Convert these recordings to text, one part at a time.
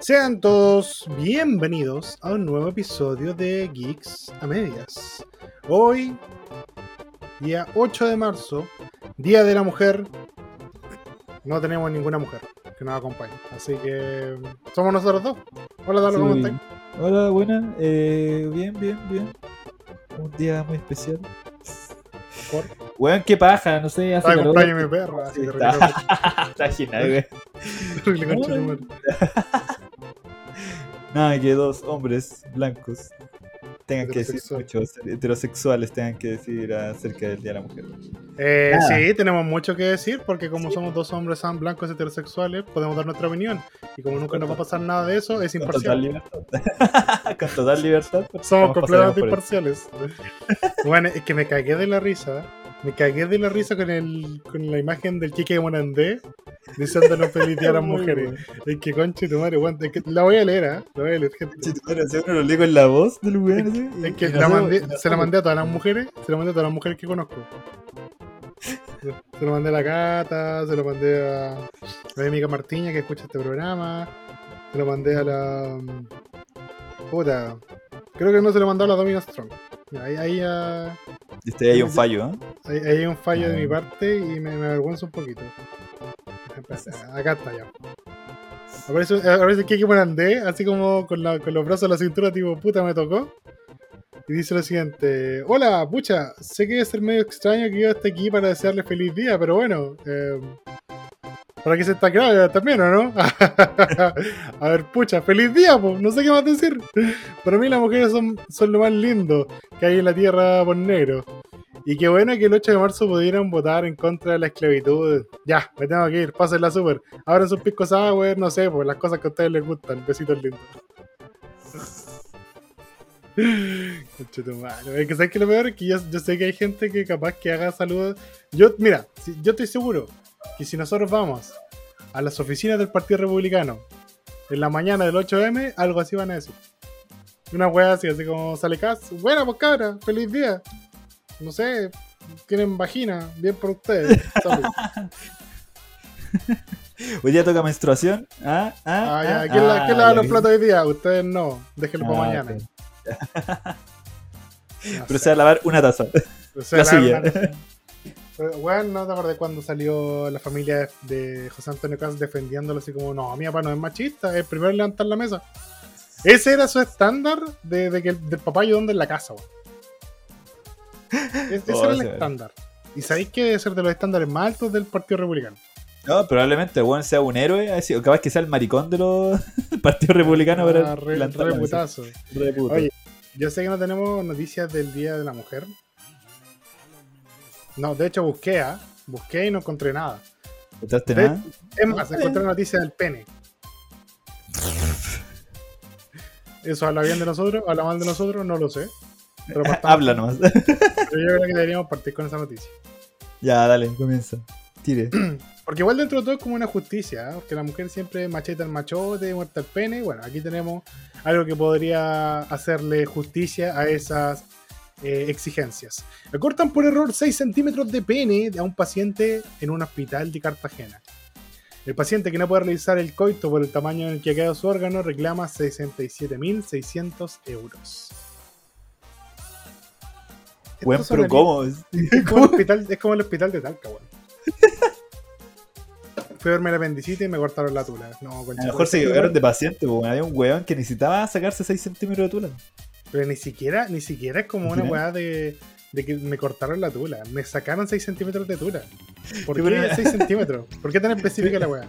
Sean todos bienvenidos a un nuevo episodio de Geeks a Medias. Hoy, día 8 de marzo, Día de la Mujer, no tenemos ninguna mujer que nos acompañe. Así que somos nosotros dos. Hola, Dalo, ¿cómo Sí. estás? Hola, buena. Eh, bien, bien, bien. Un día muy especial. Por- Weón, qué paja, no sé, hace Estaba mi perro, así está. genial, madre. Nada, que dos hombres blancos tengan que decir muchos heterosexuales tengan que decir acerca del Día de la Mujer. Eh, sí, tenemos mucho que decir porque como somos dos hombres blancos heterosexuales, podemos dar nuestra opinión. Y como nunca nos va a pasar nada de eso, es Con total imparcial. libertad. Con total libertad. Somos completamente imparciales. bueno, es que me cagué de la risa. Me cagué de la risa con el con la imagen del Kike Morandé diciéndonos feliz día a las mujeres. Es que conche tu madre, weón, es que la voy a leer, ¿ah? La voy a leer, gente. Si tú eres uno lo leo con la voz del weón. Es que no mandé- se la mandé a todas las mujeres, se la mandé a todas las mujeres que conozco. Se lo mandé a la Cata, se lo mandé a la amiga Martiña que escucha este programa, se lo mandé a la. mm, Puta, creo que no se lo mandó a la Domina Strong. Ahí, ahí, ah, Este, hay un fallo, ¿eh? ahí- ahí hay un fallo de Ah. mi parte y me, me avergüenza un poquito. Acá está ya. Aparece, aparece Kiki Morandé, así como con, la- con los brazos a la cintura, tipo, puta, me tocó. Y dice lo siguiente: Hola, pucha, sé que debe ser medio extraño que yo esté aquí para desearle feliz día, pero bueno, eh, para que se está claro también, ¿o no? a ver, pucha, feliz día, pues, no sé qué más decir. Para mí las mujeres son, son lo más lindo que hay en la tierra por negro. Y qué bueno que el 8 de marzo pudieran votar en contra de la esclavitud. Ya, me tengo que ir, pásenla súper. Abran sus piscos sour, no sé, pues las cosas que a ustedes les gustan. Besitos lindos. Es que sabes que lo peor es que yo, yo sé que hay gente que capaz que haga saludos. Yo, mira, yo estoy seguro que si nosotros vamos a las oficinas del Partido Republicano en la mañana del 8M, algo así van a decir. Una wea así, así como sale Cas. Buena, pues cabra, feliz día. No sé, tienen vagina, bien por ustedes. Salud. Hoy día toca menstruación. Ah, ah. Ah, ya, ah, ¿quién, la- ah, quién lava ya los platos hoy día? Ustedes no, déjenlo para Ah, mañana. ok. No Pero sé. se va a lavar una taza. O sea, La la suya. verdad, pero, Weón, ¿no te acordás cuando salió la familia de José Antonio Cas defendiéndolo así como, no, mi papá no es machista, es el primero levantar la mesa? Ese era su estándar de, de que el, del papá ayudando en la casa, weón. Es- Ese Oh, era el estándar. ¿Y sabéis que debe ser de los estándares más altos del Partido Republicano? No, probablemente weón sea un héroe, o capaz que sea el maricón de los del Partido Republicano para Ah, plantar re. Oye, yo sé que no tenemos noticias del Día de la Mujer. No, de hecho busqué, ¿ah? Busqué y no encontré nada. ¿No encontraste nada? Es más, encontré noticia del pene. ¿Eso habla bien de nosotros? ¿Habla mal de nosotros? No lo sé. Pero, Habla nomás. pero yo creo que deberíamos partir con esa noticia. ya, dale, comienza. Tire. Porque igual dentro de todo es como una justicia, ¿eh? porque la mujer siempre macheta el machote, muerta el pene. Bueno, aquí tenemos algo que podría hacerle justicia a esas eh, exigencias. Le cortan por error 6 centímetros de pene a un paciente en un hospital de Cartagena. El paciente que no puede realizar el coito por el tamaño en el que ha quedado su órgano reclama 67.600 euros. Weón, pero ¿cómo? es como, el hospital, es como el hospital de Talca, weón. Fui a verme el apendicitis y me cortaron la tula. No, A lo mejor se equivocaron de paciente, porque había un weón que necesitaba sacarse 6 centímetros de tula. Pero ni siquiera, ni siquiera es como ¿Ni una weá de, de que me cortaron la tula. Me sacaron 6 centímetros de tula. ¿Por Sí, qué pero- 6 centímetros? ¿Por qué tan específica la weá?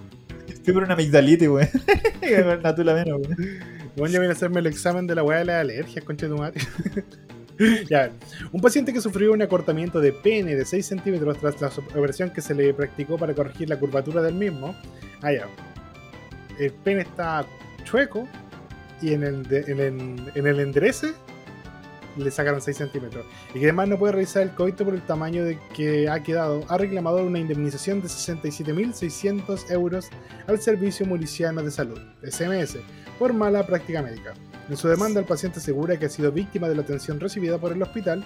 Fui por una amigdalitis, weón. una tula menos, weón. Bueno, yo vine a hacerme el examen de la weá de las alergias, concha de tu madre. ya, un paciente que sufrió un acortamiento de pene de 6 centímetros tras la operación que se le practicó para corregir la curvatura del mismo. Ah, ya. El pene está chueco y en el, de- en en el enderece le sacaron 6 centímetros. Y que además no puede realizar el coito por el tamaño de que ha quedado. Ha reclamado una indemnización de 67.600 euros al Servicio Muriciano de Salud, SMS, por mala práctica médica. En su demanda, el paciente asegura que ha sido víctima de la atención recibida por el hospital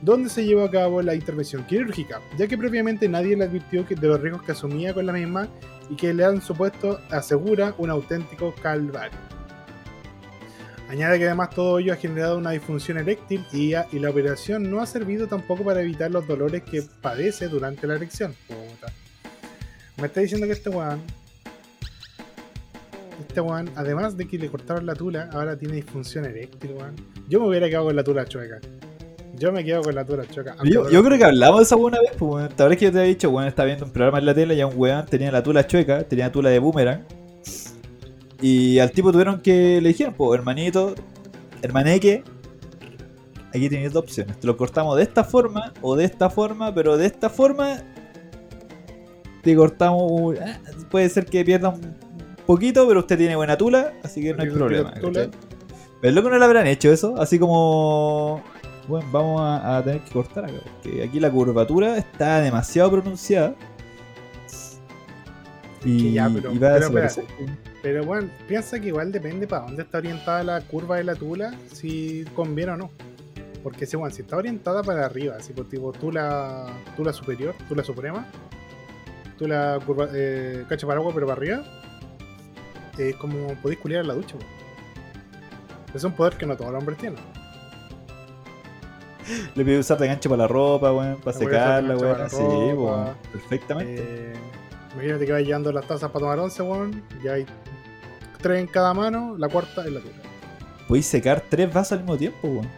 donde se llevó a cabo la intervención quirúrgica, ya que previamente nadie le advirtió de los riesgos que asumía con la misma y que le han supuesto asegura un auténtico calvario. Añade que además todo ello ha generado una disfunción eréctil y, a- y la operación no ha servido tampoco para evitar los dolores que padece durante la erección. Puta. Me está diciendo que este weón, este weón, además de que le cortaron la tula, ahora tiene disfunción eréctil, weón. Yo me hubiera quedado con la tula chueca. Yo me quedo con la tula chueca. Yo, yo creo que hablamos de eso alguna vez, pues, weón. Tal vez que yo te había dicho, weón, estaba viendo un programa en la tele y a un weón tenía la tula chueca, tenía la tula de boomerang. Y al tipo tuvieron que le dijeron, pues, hermanito, hermaneque, aquí tienes dos opciones. Te lo cortamos de esta forma o de esta forma, pero de esta forma te cortamos. un- ah, Puede ser que pierda un poquito, pero usted tiene buena tula, así que no hay problema. Pero loco no le habrán hecho eso, así como. Bueno, vamos a, a tener que cortar acá, porque aquí la curvatura está demasiado pronunciada. Y, Que ya, pero- y va a pero desaparecer. Pero bueno, piensa que igual depende para dónde está orientada la curva de la tula, si conviene o no. Porque si, bueno, si está orientada para arriba, así por tipo tula, tula superior, tula suprema, tula curva, eh, cacho para agua pero para arriba, es como podéis culiar en la ducha. po. Es un poder que no todos los hombres tienen. Le pido usar de gancho para la ropa, weón, para secarla, weón. Sí, weón, perfectamente. Eh, imagínate que vais llevando las tazas para tomar once, weón, ya hay tres en cada mano, la cuarta es la tula. Podéis secar tres vasos al mismo tiempo, weón.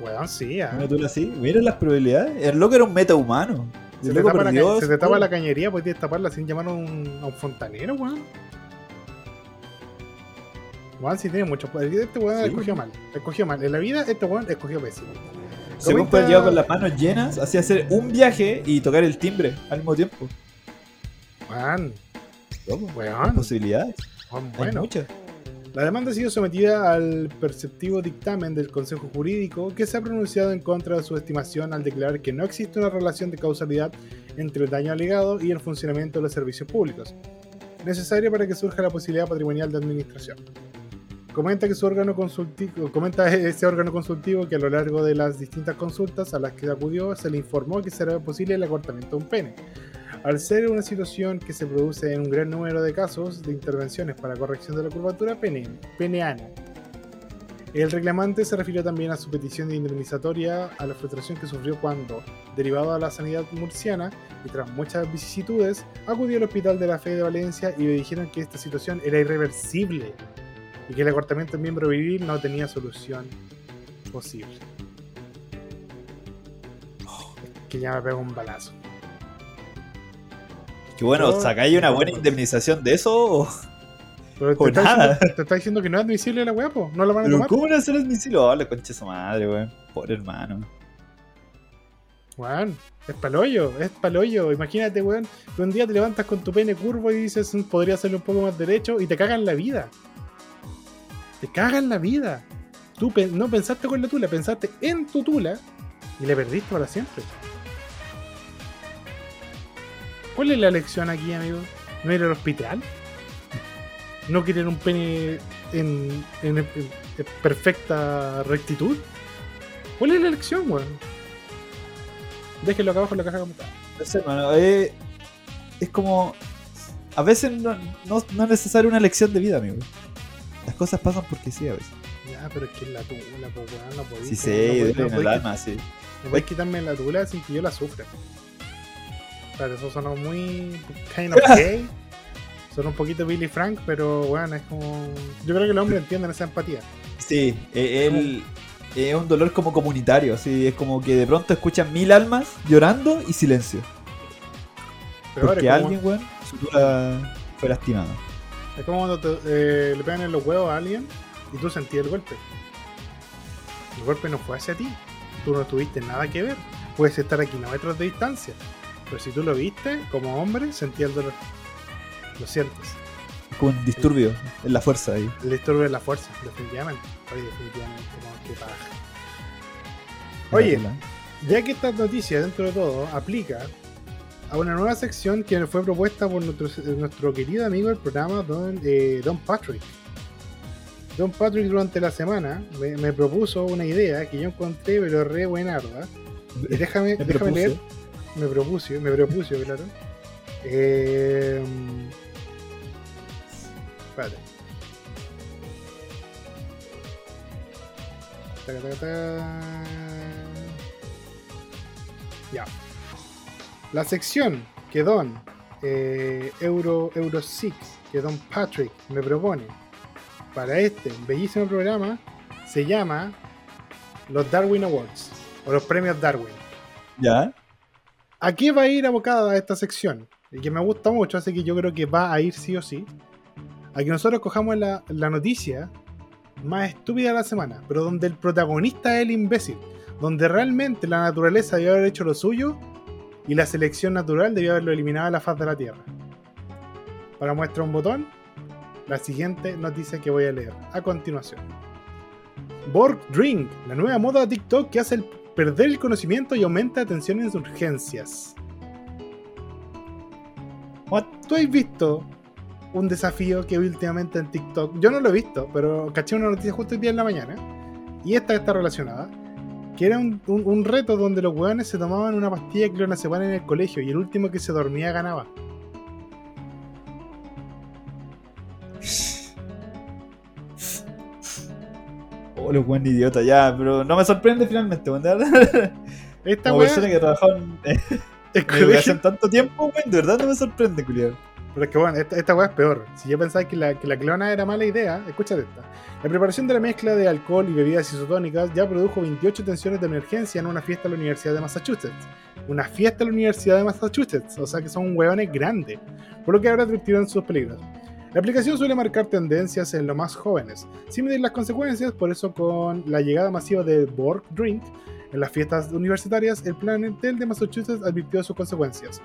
Weón, sí, ah. Una así. Miren las probabilidades. El loco era un meta humano. Se El te, loco tapa la, perdió se te tapa la cañería, que taparla sin llamar a un, a un fontanero, weón. Weón, sí tiene mucho poder. Este weón Sí. escogió mal. Escogió mal. En la vida, este weón escogió pésimo. Según puede llevar con las manos llenas, así hacer un viaje y tocar el timbre al mismo tiempo. Weón, weón. posibilidades. Bueno. muchas. La demanda ha sido sometida al perceptivo dictamen del Consejo Jurídico que se ha pronunciado en contra de su estimación al declarar que no existe una relación de causalidad entre el daño alegado y el funcionamiento de los servicios públicos, necesaria para que surja la posibilidad patrimonial de administración. Comenta que su órgano consultivo, comenta ese órgano consultivo que a lo largo de las distintas consultas a las que acudió se le informó que será posible el acortamiento de un pene. Al ser una situación que se produce en un gran número de casos de intervenciones para corrección de la curvatura pene, peneana. El reclamante se refirió también a su petición de indemnizatoria a la frustración que sufrió cuando, derivado a la sanidad murciana y tras muchas vicisitudes, acudió al Hospital de la Fe de Valencia y le dijeron que esta situación era irreversible y que el acortamiento del miembro viril no tenía solución posible. Oh, que ya me pego un balazo. Que bueno, Yo- ¿sacáis una buena indemnización de eso? o- Pero O te, está nada. diciendo, te está diciendo que no es admisible la weá. No lo van a ¿Pero tomar. cómo no hacer admisible? Oh, la concha de su madre, weón. Pobre hermano. Weón, es paloyo, es paloyo. Imagínate, weón, que un día te levantas con tu pene curvo y dices, "Mm, podría hacerlo un poco más derecho y te cagan la vida. Te cagan la vida. Tú no pensaste con la tula, pensaste en tu tula y le perdiste para siempre. ¿Cuál es la lección aquí, amigo? ¿No ir al hospital? ¿No querer un pene en, en- en- en perfecta rectitud? ¿Cuál es la lección, weón? Déjenlo acá abajo en la caja de comentarios. No sé, hermano. eh, es como. A veces no, no, no es necesaria una lección de vida, amigo. Las cosas pasan porque sí, a veces. Ya, pero es que es la tula, po, weón, no podéis. Sí, no podéis- duele no en el alma, sí. No podéis quitarme la tula sin que yo la sufra. Claro, eso sonó muy kind of gay. Son un poquito Billy Frank, pero bueno, es como. Yo creo que los hombres entienden esa empatía. Sí, eh, él. Es un dolor como comunitario, así es como que de pronto escuchan mil almas llorando y silencio. Pero Porque como, alguien, weón, su tula fue lastimado. es como cuando te- eh, le pegan en los huevos a alguien y tú sentías el golpe. El golpe no fue hacia ti. Tú no tuviste nada que ver. Puedes estar a kilómetros de distancia. Pero si tú lo viste, como hombre, sentías el dolor. Lo sientes. Es como un disturbio en la fuerza ahí. El disturbio de la fuerza, definitivamente. Oye, definitivamente, paja. Oye, ya que esta noticia, dentro de todo, aplica a una nueva sección que fue propuesta por nuestro, nuestro querido amigo del programa, Don, eh, Don Patrick. Don Patrick durante la semana me, me propuso una idea que yo encontré, pero re buenarda. Y déjame, Me déjame leer. Me propuso, me propuso, claro. Eh, espérate. Ya. La sección que Don eh, Euro, Euro Six, que Don Patrick me propone para este bellísimo programa se llama los Darwin Awards o los premios Darwin. ¿Ya? ¿A qué va a ir abocada esta sección? Y que me gusta mucho, así que yo creo que va a ir sí o sí. A que nosotros cojamos la, noticia más estúpida de la semana, pero donde el protagonista es el imbécil, donde realmente la naturaleza debió haber hecho lo suyo y la selección natural debió haberlo eliminado de la faz de la Tierra. Para muestra un botón, la siguiente noticia que voy a leer a continuación. Borg Drink, la nueva moda de TikTok que hace el perder el conocimiento y aumenta atención en urgencias. ¿Tú has visto un desafío que vi últimamente en TikTok? Yo no lo he visto, pero caché una noticia justo el día en la mañana. Y esta está relacionada. Que era un, un- reto donde los hueones se tomaban una pastilla de clonazepam en el colegio y el último que se dormía ganaba. Oh, los buen idiota, ya, pero no me sorprende finalmente, weón. De verdad. Esta Como persona que ha trabajado en, educación tanto tiempo, weón, de verdad no me sorprende, culiado. Pero es que bueno, esta, esta weá es peor. Si yo pensaba que la, que la clona era mala idea, escúchate esta. La preparación de la mezcla de alcohol y bebidas isotónicas ya produjo 28 tensiones de emergencia en una fiesta en la Universidad de Massachusetts. Una fiesta en la Universidad de Massachusetts, o sea que son hueones grandes, por lo que ahora advirtieron sus peligros. La aplicación suele marcar tendencias en los más jóvenes, sin medir las consecuencias, por eso con la llegada masiva de Borg Drink en las fiestas universitarias, el plantel de Massachusetts advirtió sus consecuencias.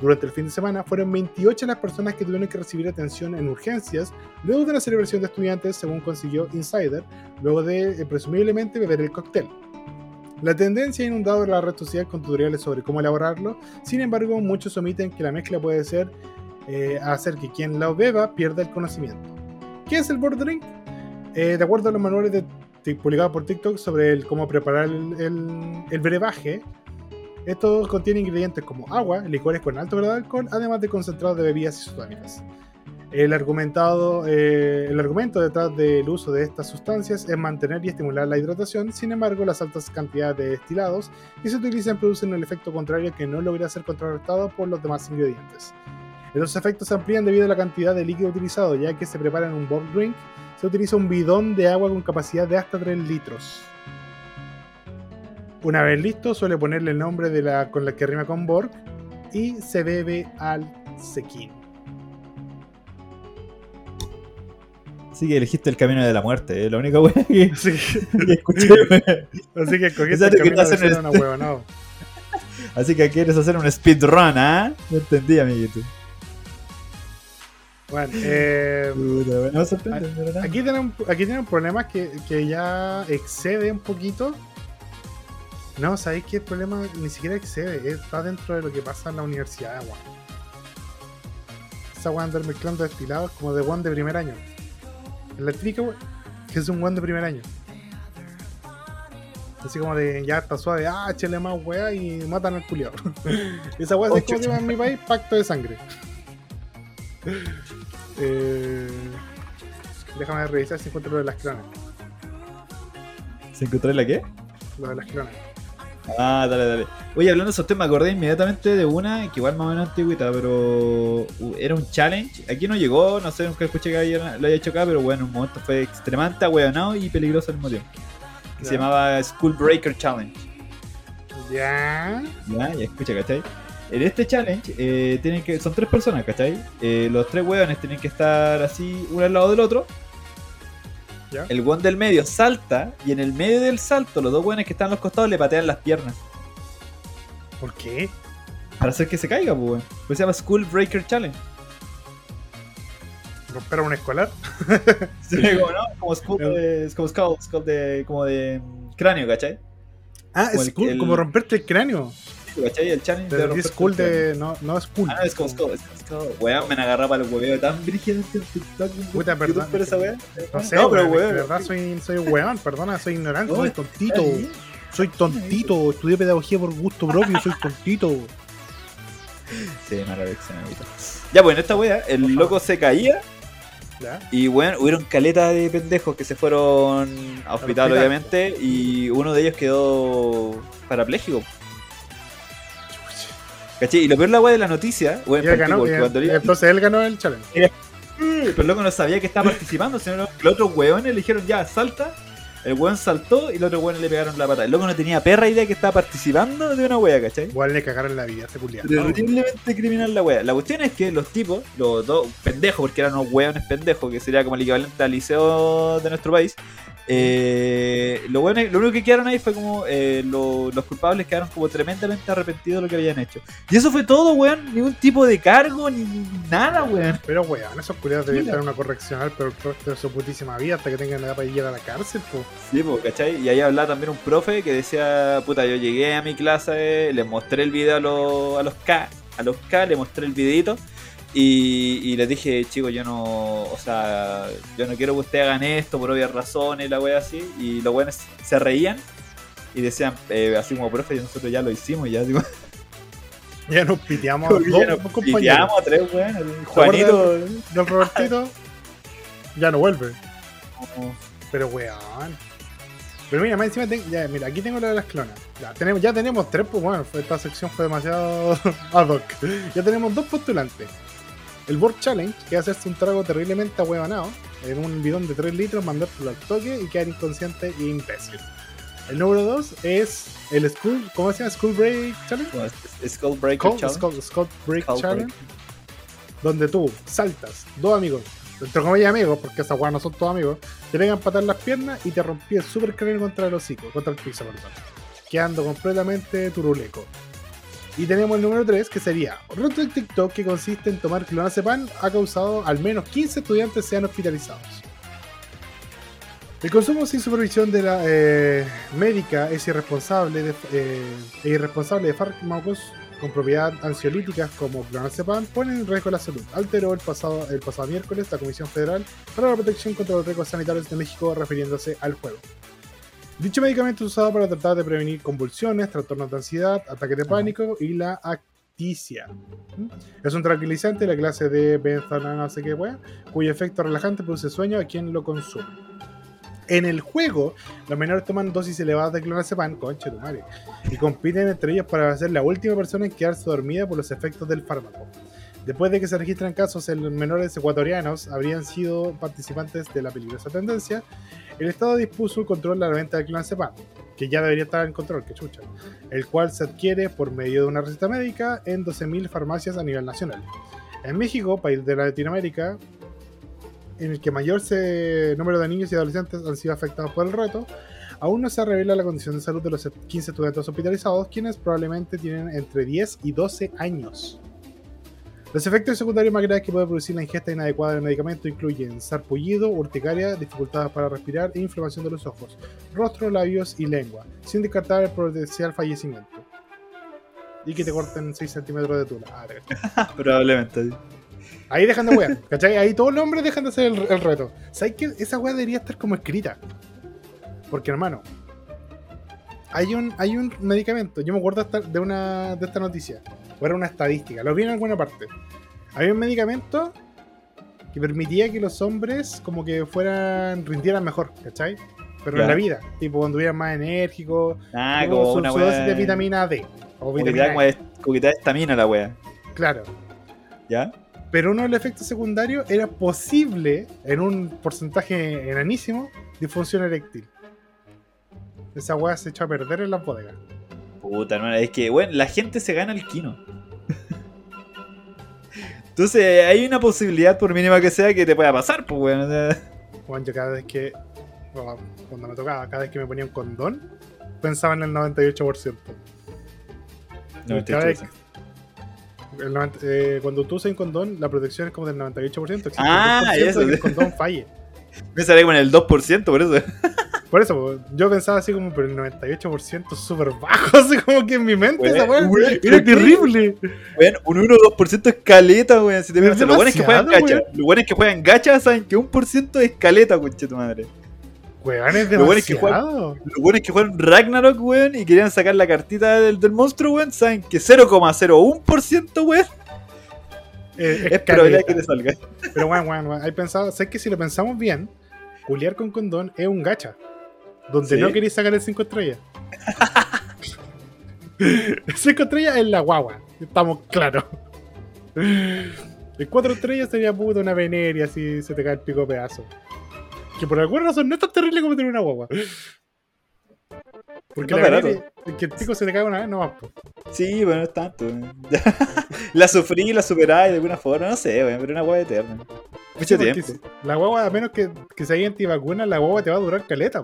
Durante el fin de semana fueron 28 las personas que tuvieron que recibir atención en urgencias luego de la celebración de estudiantes, según consiguió Insider, luego de eh, presumiblemente beber el cóctel. La tendencia ha inundado la red social con tutoriales sobre cómo elaborarlo, sin embargo muchos omiten que la mezcla puede ser eh, hacer que quien la beba pierda el conocimiento. ¿Qué es el board drink? Eh, de acuerdo a los manuales de, publicados por TikTok sobre el cómo preparar el, el- el brebaje, esto contiene ingredientes como agua, licores con alto grado de alcohol, además de concentrados de bebidas isotónicas. El, argumentado, eh, el argumento detrás del uso de estas sustancias es mantener y estimular la hidratación, sin embargo, las altas cantidades de destilados que se utilizan producen el efecto contrario que no logra ser contrarrestado por los demás ingredientes. Los efectos se amplían debido a la cantidad de líquido utilizado, ya que se prepara en un bulk drink, se utiliza un bidón de agua con capacidad de hasta 3 litros. Una vez listo, suele ponerle el nombre de la con la que rima con Borg y se bebe al sequín. Así que elegiste el camino de la muerte, es la única weá que, Así que, que escuché, así que cogiste O sea, el camino de el- una huevonao. Así que quieres hacer un speedrun, ¿ah? No entendí, amiguito. Bueno, eh, no aquí tienen, aquí tienen problemas que, que ya excede un poquito. No, sabéis que el problema ni siquiera excede, está dentro de lo que pasa en la universidad, weón. Esa weón andar mezclando destilados como de one de primer año. En la típica weón, que es un one de primer año. Así como de ya está suave, ah, échale más weá y matan al culiao. Esa weá Oh, es como se chucha. llama en mi país, pacto de sangre. Eh, déjame revisar si encuentro lo de las clonas. ¿Se encontró la qué? Lo de las clonas. Ah, dale, dale. Oye, hablando de esos temas, me acordé inmediatamente de una que igual más o menos antigüita, pero uh, era un challenge. Aquí no llegó, no sé, nunca escuché que haya- lo haya hecho acá, pero bueno, en un momento fue extremadamente ahueonado y peligroso al mismo tiempo. Que se llamaba School Breaker Challenge. Ya. Ya, ya escucha, ¿cachai? En este challenge eh, tienen que, son tres personas, ¿cachai? Eh, los tres hueones tienen que estar así, uno al lado del otro. Ya. El hueón del medio salta y en el medio del salto los dos hueones que están a los costados le patean las piernas. ¿Por qué? Para hacer que se caiga, pues, weón. Pues se llama School Breaker Challenge. ¿Romper a un escolar? Sí, como, ¿no? Como skull de, como skull, skull de, como de mm, cráneo, ¿cachai? Ah, Como el- como romperte el cráneo. ¿Cachai? El De, romper es cool de. No, no es cool. Ah, no, es como skull, es como. Weón, me han agarrado para el hueveo tan brígido en TikTok. Puta, perdón. esa. No sé, No, pero weón. De verdad soy, soy un weón, perdona, soy ignorante, No, soy tontito. Soy tontito. Estudié pedagogía por gusto propio, soy tontito. Sí, amiguito. Ya, pues en esta wea, el loco se caía y bueno, hubieron caleta de pendejos que se fueron a hospital, hospital, obviamente, y uno de ellos quedó parapléjico. ¿Cachai? Y lo peor la wea de la noticia, Y bueno, él ganó, cuando entonces él ganó el challenge. pero el loco no sabía que estaba participando, sino que los otros weones le dijeron ya, salta. El weón saltó y los otros weones le pegaron la pata. El loco no tenía perra idea que estaba participando de una wea, ¿cachai? Igual le cagaron la vida a ese culiao. Terriblemente criminal la wea. La cuestión es que los tipos, los dos pendejos, porque eran unos weones pendejos, que sería como el equivalente al liceo de nuestro país, eh, lo, bueno, lo único que quedaron ahí fue como eh, lo- los culpables quedaron como tremendamente arrepentidos de lo que habían hecho. Y eso fue todo, weón. Ningún tipo de cargo, ni, ni nada, weón. Pero weón, esos culiados debían Mira. tener una correccional, pero el resto de su putísima vida hasta que tengan edad para ir a la cárcel, po. Sí, pues, ¿cachai? Y ahí hablaba también un profe que decía, puta, yo llegué a mi clase, le mostré el video a los, a los K, a los K, le mostré el videito y, y les dije, chicos, yo no, o sea, yo no quiero que ustedes hagan esto por obvias razones, la wea así, y los buenos se reían y decían, eh, así como profe, nosotros ya lo hicimos, ya, Ya nos piteamos a dos nos compañeros. piteamos a tres weones, Juanito, Don Robertito ya no vuelve. Pero weón. Pero mira, más encima, ten- ya, mira, aquí tengo la de las clonas. Ya tenemos, ya tenemos tres, pues bueno, esta sección fue demasiado ad hoc. Ya tenemos dos postulantes. El Board Challenge, que es hacerse un trago terriblemente ahuevanado en un bidón de 3 litros, mandártelo al toque y quedar inconsciente e imbécil. El número 2 es el School, ¿cómo se llama? School Break Challenge. Skull Breaker Skull, Challenge. Skull- Skull Break Challenge, donde tú saltas, dos amigos, entre comillas amigos, porque esas weas no son todos amigos, te pegan patar las piernas y te rompí el super cráneo contra el hocico, contra el piso, perdón, quedando completamente turuleco. Y tenemos el número 3, que sería Roto TikTok, que consiste en tomar clonazepam, ha causado al menos 15 estudiantes sean hospitalizados. El consumo sin supervisión de la eh, médica es irresponsable de, eh, e irresponsable de fármacos con propiedad ansiolíticas como clonazepam ponen en riesgo la salud. Alteró el pasado, el pasado miércoles la Comisión Federal para la Protección contra los Riesgos Sanitarios de México refiriéndose al juego. Dicho medicamento es usado para tratar de prevenir convulsiones, trastornos de ansiedad, ataques de pánico y la acticia. ¿Mm? Es un tranquilizante de la clase de benzona no sé qué wea, cuyo efecto relajante produce sueño a quien lo consume. En el juego, los menores toman dosis elevadas de clonazepam, concha de tu madre, y compiten entre ellos para ser la última persona en quedarse dormida por los efectos del fármaco. Después de que se registran casos en menores ecuatorianos habrían sido participantes de la peligrosa tendencia, el Estado dispuso el control de la venta de clonazepam, que ya debería estar en control, que chucha, el cual se adquiere por medio de una receta médica en 12.000 farmacias a nivel nacional. En México, país de Latinoamérica, en el que mayor número de niños y adolescentes han sido afectados por el reto, aún no se revela la condición de salud de los 15 estudiantes hospitalizados, quienes probablemente tienen entre 10 y 12 años. Los efectos secundarios más graves que puede producir la ingesta inadecuada del medicamento incluyen sarpullido, urticaria, dificultades para respirar e inflamación de los ojos, rostro, labios y lengua, sin descartar el potencial fallecimiento. Y que te corten 6 centímetros de tula. Ah. Probablemente. Ahí dejan de wear, ¿cachai? Ahí todos los hombres dejan de hacer el, el reto. ¿Sabes que Esa weá debería estar como escrita. Porque, hermano, hay un, hay un medicamento. Yo me acuerdo de una de esta noticia. O era una estadística. Lo vi en alguna parte. Había un medicamento que permitía que los hombres como que fueran, rindieran mejor, ¿cachai? Pero en la vida. Tipo, cuando estuvieran más enérgicos. Ah, como como su, una su dosis de vitamina D. O vitamina de- estamina la wea. Claro. ¿Ya? pero uno de los efectos secundarios era posible, en un porcentaje enanísimo, disfunción eréctil. Esa weá se echó a perder en las bodegas. Puta, hermano, es que, bueno, la gente se gana el kino. Entonces, hay una posibilidad, por mínima que sea, que te pueda pasar, pues, weón. o sea, Bueno, yo cada vez que, bueno, cuando me tocaba, cada vez que me ponía un condón, pensaba en el 98%. no me Cada estoy vez- el 90 eh, cuando tú usas un condón, la protección es como del 98%. Existe Ah, el 2% eso, que el condón falle. Me sale como en el 2%, por eso. Por eso, yo pensaba así como, pero el 98% es súper bajo, así como que en mi mente Güey, esa weá güey, era terrible. Weón, un 1 o 2% es caleta, weón. Si te Es fijas, los buenos que juegan gacha. Los buenos que juegan gacha saben que un por ciento es caleta, conche tu madre. Weón, es Lo bueno es que demasiado. Lo bueno es que jugaron Ragnarok, weón, y querían sacar la cartita del, del monstruo, weón. Saben que 0,01%, weón, Eh, es probabilidad caleta. que le salga. Pero bueno, bueno, bueno, hay pensado, sé que si lo pensamos bien, culiar con condón es un gacha. Donde Sí. no queréis sacar el 5 estrellas. el 5 estrellas es la guagua. Estamos claros. El 4 estrellas sería puta una veneria si se te cae el pico pedazo. Que por alguna razón no es tan terrible como tener una guagua. Porque No la veneria, que el pico se te cae una vez, no va. po. Sí, pero no es tanto, la sufrí, la superá de alguna forma, no sé, weón, pero una weá eterna. Mucho Sí, tiempo. La guagua, a menos que, que se haya antivacuna, la guagua te va a durar caleta.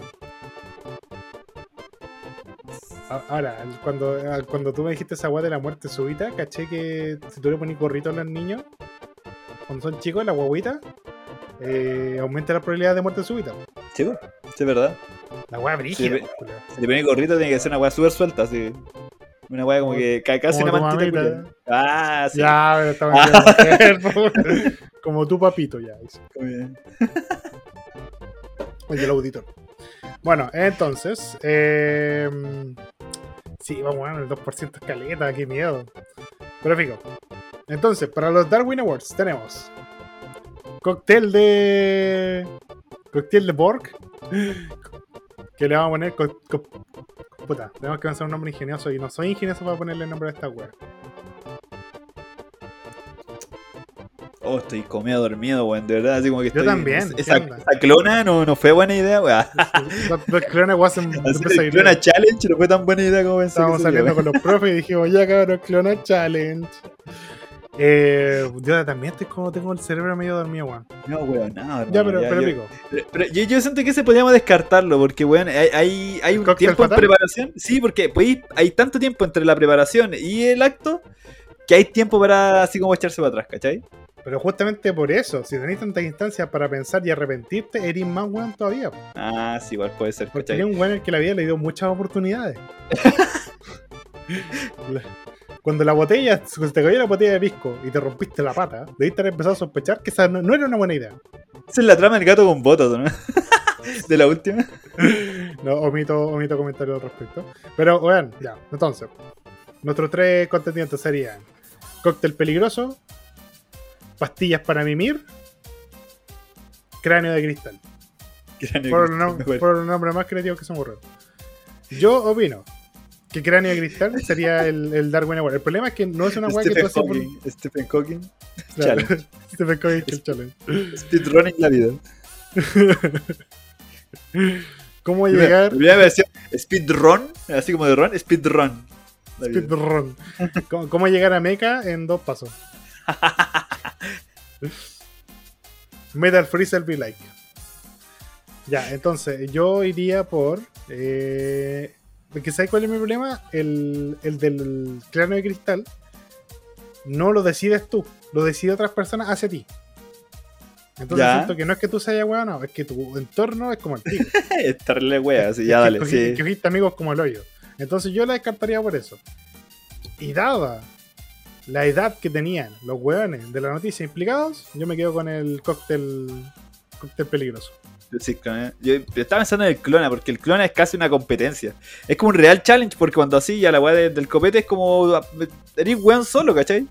Ahora, cuando, ah, cuando tú me dijiste esa guagua de la muerte súbita, caché que si tú le pones gorrito a los niños, cuando son chicos, la guaguita, eh, aumenta la probabilidad de muerte súbita. Sí, sí, es verdad. La guagua brígida. Si le pones gorrito, tiene que ser una weá súper suelta, así. Una weá como que ca- casi una mantita. mamita. Ah, sí. Ya, pero mujer, po. Como tu papito, ya. bien. El del auditor. Bueno, entonces. Eh, sí, vamos a ver, el 2% es caleta, qué miedo. Pero fijo. Entonces, para los Darwin Awards tenemos. Cóctel de. Cóctel de Borg. Que le vamos a poner. puta, tenemos que pensar un nombre ingenioso y no soy ingenioso para ponerle el nombre a esta wea. Oh, estoy comido dormido, weón, de verdad, así como que Yo estoy... también, Esa, esa clona no, no fue buena idea, weón. Los, clones Hacer el clona challenge no fue tan buena idea como pensé Estábamos saliendo weón. con los profes y dijimos, ya cabrón, Clona Challenge. Eh, yo también estoy como tengo el cerebro medio dormido, weón. No, weón, no, hermano, Ya, pero, pero yo- pico. Pero, pero yo, yo siento que ese podríamos descartarlo, porque, weón, hay, hay, hay un tiempo en fatal? preparación. Sí, porque pues, hay tanto tiempo entre la preparación y el acto que hay tiempo para así como echarse para atrás, ¿cachai? Pero justamente por eso, si tenéis tantas instancias para pensar y arrepentirte, eres más weón todavía. Ah, sí, igual puede ser, Porque eres un weón al que la vida le dio muchas oportunidades. Cuando la botella, cuando te cayó la botella de pisco y te rompiste la pata, debiste haber empezado a sospechar que esa no, no era una buena idea. Esa es la trama del gato con botas, ¿no? De la última. No, omito, omito comentarios al respecto. Pero, bueno, ya. Entonces, nuestros tres contendientes serían cóctel peligroso, pastillas para mimir, cráneo de cristal. Nom- por los nombres más creativos que se me ocurrieron. Yo opino que cráneo de cristal sería el, el Darwin Award. El problema es que no es una weá que tú haces por. Stephen Hawking, Claro, challenge. Stephen Hawking Challenge. speedrunning la vida. ¿Cómo llegar? primera versión, speedrun, así como de run, speedrun. La. Speedrun. ¿Cómo, cómo llegar a Mecha en dos pasos? Metal Freezer Be Like. Ya, entonces yo iría por. Eh, porque ¿sabes cuál es mi problema? El, el del cráneo de cristal. No lo decides tú, lo decide otras personas hacia ti. Entonces Ya. siento que no es que tú seas weón, no, es que tu entorno es como el pico. Estarle wea, así, ya que dale, cogiste- sí. que amigos como el hoyo. Entonces yo la descartaría por eso. Y dada la edad que tenían los hueones de la noticia implicados, yo me quedo con el cóctel, cóctel peligroso. Sí. Yo estaba pensando en el clona, porque el clona es casi una competencia. Es como un real challenge, porque cuando así ya la weá de- del copete es como. Eres weón solo, ¿cachai?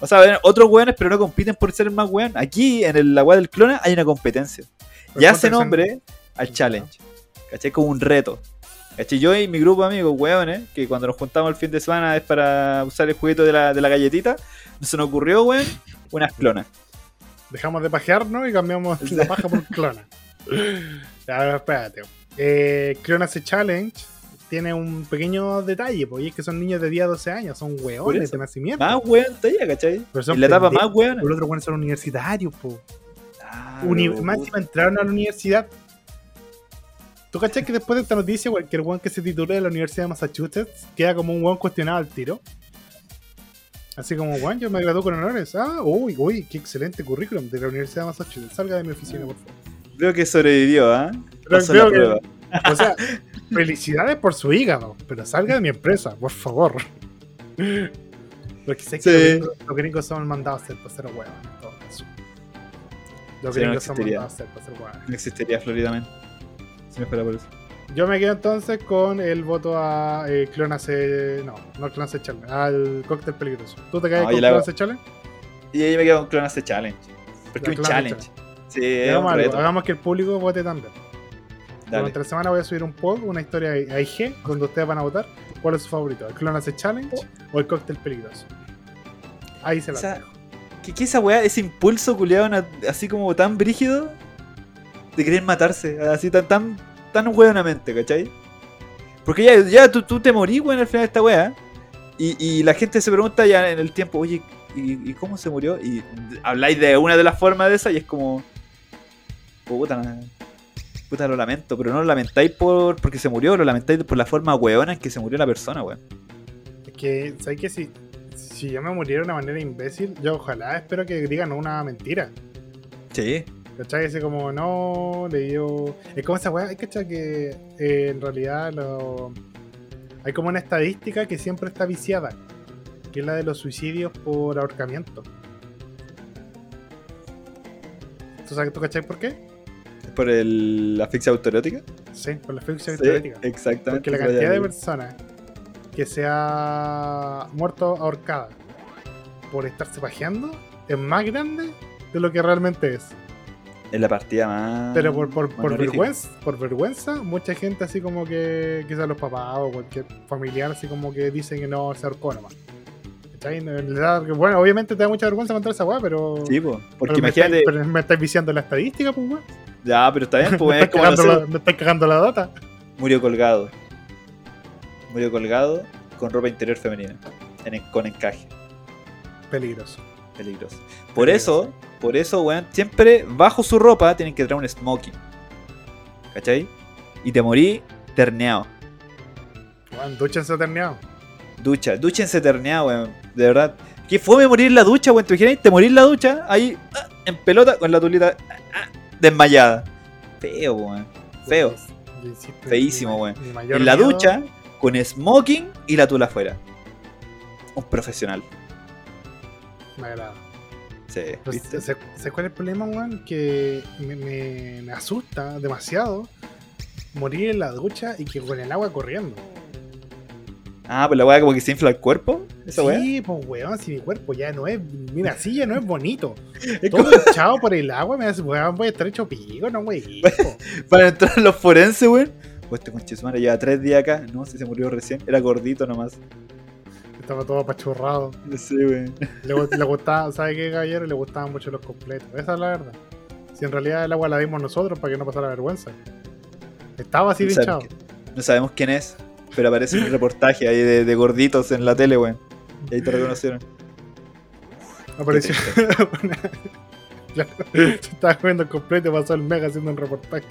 O sea, ven otros weones, pero no compiten por ser el más weón. Aquí, en el, la weá del clona, hay una competencia. Pero Ya ponte se en- nombre al challenge. ¿Cachai? Como un reto. ¿Cachai? Yo y mi grupo de amigos, weones, que cuando nos juntamos el fin de semana es para usar el juguete de la, de la galletita, se nos ocurrió, weón, unas clonas. Dejamos de pajearnos y cambiamos la paja por clona. Ya, a ver, espérate. Eh, Clonase Challenge tiene un pequeño detalle, y es que son niños de 10 a 12 años, son eso. de nacimiento. Más weón todavía, ¿cachai? Pero son Y la etapa más weón. Los otros hueones son universitarios, pues. Ah, Uni- pero, más encima entraron a la universidad. ¿Tú cachai que después de esta noticia, cualquier weón que se titule de la Universidad de Massachusetts queda como un weón cuestionado al tiro? Así como, weón, yo me gradué con honores. Ah, uy, uy, qué excelente currículum de la Universidad de Massachusetts. Salga de mi oficina, por favor. Veo que sobrevivió, ¿ah? Pero Pasó veo la que-. O sea, felicidades por su hígado, pero salga de mi empresa, por favor. Porque sé que Sí. los, gringos, los gringos son mandados a ser para ser huevos en todo caso. Los Sí, no gringos son mandados a ser para ser huevos. No existiría Florida Man. Si no fuera por eso. Yo me quedo entonces con el voto a eh, Clonase. No, no Clonase Challenge, al cóctel peligroso. ¿Tú te quedas No, con yo la- Clonase Challenge? Y ahí me quedo con Clonase Challenge. Porque es un challenge. Sí, es Hagamos, un algo, reto. hagamos que el público vote también. Dale. Durante la semana voy a subir un poll, una historia a IG, donde ustedes van a votar cuál es su favorito, el Clonase Challenge o el cóctel peligroso. Ahí se la Esa- dejo. ¿Qué, qué esa weá? Ese impulso culiado así como tan brígido de querer matarse, así tan tan tan hueonamente, ¿cachai? Porque ya, ya tú, tú te morís, weón, al final de esta weá. Y, y la gente se pregunta ya en el tiempo, oye, ¿y, y cómo se murió? Y habláis de una de las formas de esa y es como. Puta, puta, lo lamento, pero no lo lamentáis por porque se murió, lo lamentáis por la forma weona en que se murió la persona, weón. Es que, ¿sabes qué? Si, si yo me muriera de una manera imbécil, yo ojalá espero que digan una mentira. Sí. ¿Cachai? Así como, no, le dio. Es como esa weá, es que que eh, en realidad lo... hay como una estadística que siempre está viciada, que es la de los suicidios por ahorcamiento. ¿Tú sabes, tú cachai por qué? ¿Por el, la asfixia autoerótica? Sí, por la asfixia Sí, autoerótica. exactamente. Porque la cantidad de personas que se ha muerto ahorcada por estarse pajeando es más grande de lo que realmente es. Es la partida más. Pero por, por, por vergüenza, por vergüenza, mucha gente así como que, quizás los papás o cualquier familiar así como que dicen que no se ahorcó nomás. Bueno, obviamente te da mucha vergüenza contar esa weá, pero. Sí, po, porque pero me imagínate. estáis- me estáis viciando la estadística, pues weón. Ya, pero está bien, pues me, es estáis como no cagando sé, la, me estáis cagando la data. murió colgado. Murió colgado con ropa interior femenina. en- con encaje. Peligroso. Peligroso. Por eso, por eso, weón, siempre bajo su ropa tienen que traer un smoking. ¿Cachai? Y te morí terneado. Weón, duchense terneado. Ducha, dúchense terneado, weón. De verdad. ¿Qué fue morir en la ducha, weón? ¿Te imaginas? Te morís en la ducha, ahí, ah, en pelota, con la tulita ah, ah, desmayada. Feo, weón. Feo. Insisto, Feísimo, weón. En la miedo- ducha, con smoking y la tula afuera. Un profesional. Me agrada. Sí, Pues, ¿viste? ¿sabes sabes cuál es el problema, weón? Que me, me- me asusta demasiado morir en la ducha y que con el agua corriendo. Ah, pues la weá como que se infla el cuerpo. Esa weá. sí, pues weón, si mi cuerpo ya no es. Mira, así ya no es bonito. Es Todo como hinchado por el agua, me hace, weón, voy a estar hecho pico, no, wey. para entrar los forenses, weón. Pues este conche lleva tres días acá. No, si se murió recién. Era gordito nomás. Estaba todo apachurrado. Sí, weón. Le, le gustaba, ¿sabe qué, caballero? Le gustaban mucho los completos. Esa es la verdad. Si en realidad el agua la dimos nosotros para que no pasara vergüenza. Estaba así de No sabemos, quién es, pero aparece un reportaje ahí de, de gorditos en la tele, weón. Y ahí te reconocieron. Apareció. Claro, se estaba comiendo el completo y pasó el mega haciendo un reportaje.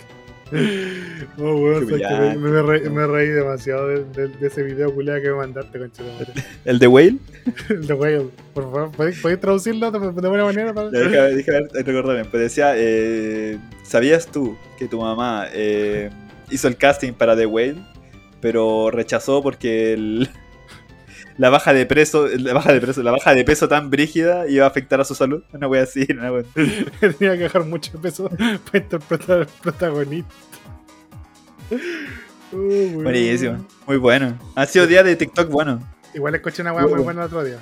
Oh, weón, sabes que me, reí, me reí demasiado de, de- de ese video culiado que me mandaste, concha. ¿El de Whale? El de Whale. Por favor, ¿podéis, podéis traducirlo de, de buena manera? Para... Déjame, déjame recordar bien. Pues decía, eh, ¿sabías tú que tu mamá eh, hizo el casting para The Whale, pero rechazó porque el- la baja de peso, la baja de peso, la baja de peso tan brígida iba a afectar a su salud? Una wea así, una wea. Tenía que dejar mucho peso para interpretar al protagonista. Weón. Buenísimo, muy bueno. Ha sido día de TikTok bueno. Igual escuché una weá muy buena el otro día.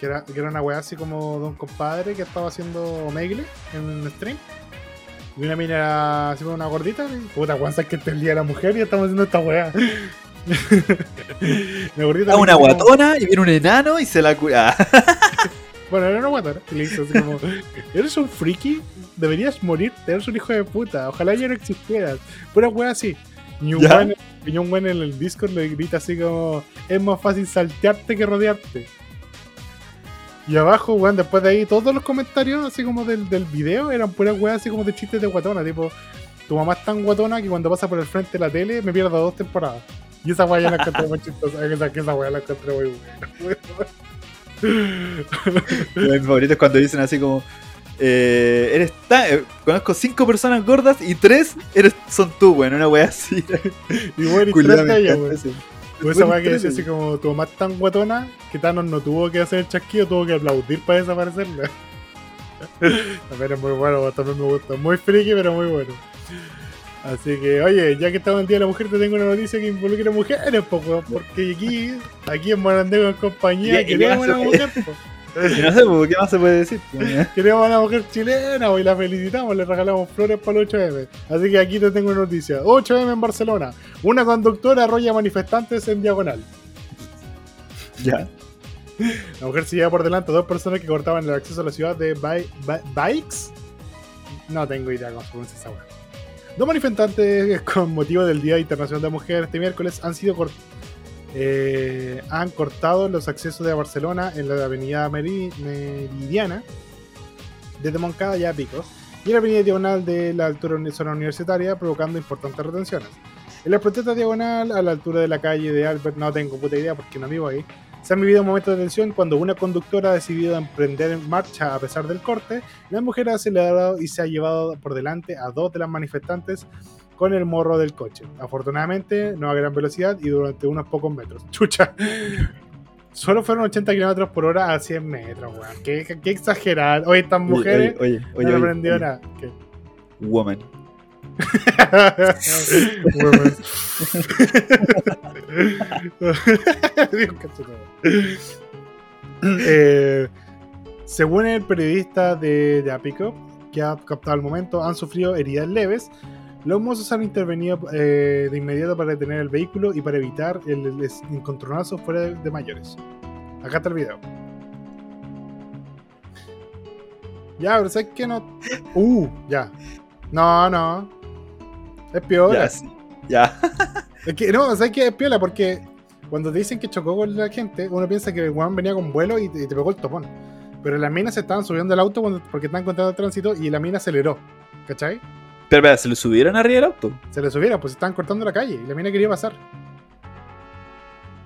Que era, que era una weá así como de un compadre que estaba haciendo Omegle en un stream. Y una mina así como una gordita. y, Puta, sabes que este es el día de la mujer y estamos haciendo esta weá. A le una como- guatona y viene un enano y se la cura. Bueno, era una guatona. Y le hizo así como: Eres un friki, deberías morirte, eres un hijo de puta. Ojalá ya no existieras. Pura weá así. Y en el Discord le grita así como: Es más fácil saltearte que rodearte. Y abajo, weón, después de ahí, todos los comentarios así como del, del video eran puras weas así como de chistes de guatona. Tipo, tu mamá es tan guatona que cuando pasa por el frente de la tele me pierdo dos temporadas. Y esa wea ya la encontré muy chistosa. Esa, que esa wea la encontré muy buena. Mi favorito es cuando dicen así como. eh, eres tan, eh, conozco cinco personas gordas y tres eres, son tú, weón. Una wea así. y bueno, y Culiao, tres de ellas, weón. esa weá que dice así como tu mamá es tan guatona que Thanos no tuvo que hacer el chasquido, tuvo que aplaudir para desaparecerla. también es muy bueno, también me gusta. Muy friki, pero muy bueno. Así que, oye, ya que estamos en Día de la Mujer, te tengo una noticia que involucra a mujeres, po, weón, porque aquí, aquí en Morandego en compañía, ¿Y- y queremos una mujer, po. Y no sé, ¿qué más se puede decir? Queremos a una mujer chilena, hoy la felicitamos, le regalamos flores para el 8M. Así que aquí te tengo una noticia. 8M en Barcelona. Una conductora arrolla manifestantes en diagonal. ya. La mujer se lleva por delante a dos personas que cortaban el acceso a la ciudad de Bi- Bi- Bikes. No tengo idea cómo se pronuncia esa. Dos manifestantes con motivo del Día Internacional de la Mujer este miércoles han sido cort- eh, han cortado los accesos de Barcelona en la avenida Meri- Meridiana desde Moncada ya a Pico y en la avenida diagonal de la altura zona universitaria provocando importantes retenciones. En la protesta diagonal a la altura de la calle de Albert no tengo puta idea porque no vivo ahí se han vivido momentos de tensión cuando una conductora ha decidido emprender en marcha a pesar del corte. La mujer ha acelerado y se ha llevado por delante a dos de las manifestantes con el morro del coche. Afortunadamente, no a gran velocidad y durante unos pocos metros. Chucha. Solo fueron 80 kilómetros por hora a 100 metros, weón. Qué, qué exagerar. Oye, estas mujeres Oye, oye, oye. no oye, oye. nada. ¿Qué? Woman. Eh, según el periodista de, Apico, que ha captado el momento, han sufrido heridas leves. Los mozos han intervenido eh, de inmediato para detener el vehículo y para evitar el, encontronazo fuera de, de mayores. Acá está el video. Ya, pero ¿sabes qué no? Uh, ya. No, no. Es piola. Ya, sí. Ya. Es que, no, ¿sabes qué? Es piola porque cuando te dicen que chocó con la gente, uno piensa que el weón venía con vuelo y te, y te pegó el topón. Pero las minas se estaban subiendo al auto cuando- porque estaban encontrando el tránsito y la mina aceleró. ¿Cachai? Pero, espera, ¿se lo subieron arriba del auto? Se le subieron, pues estaban cortando la calle y la mina quería pasar.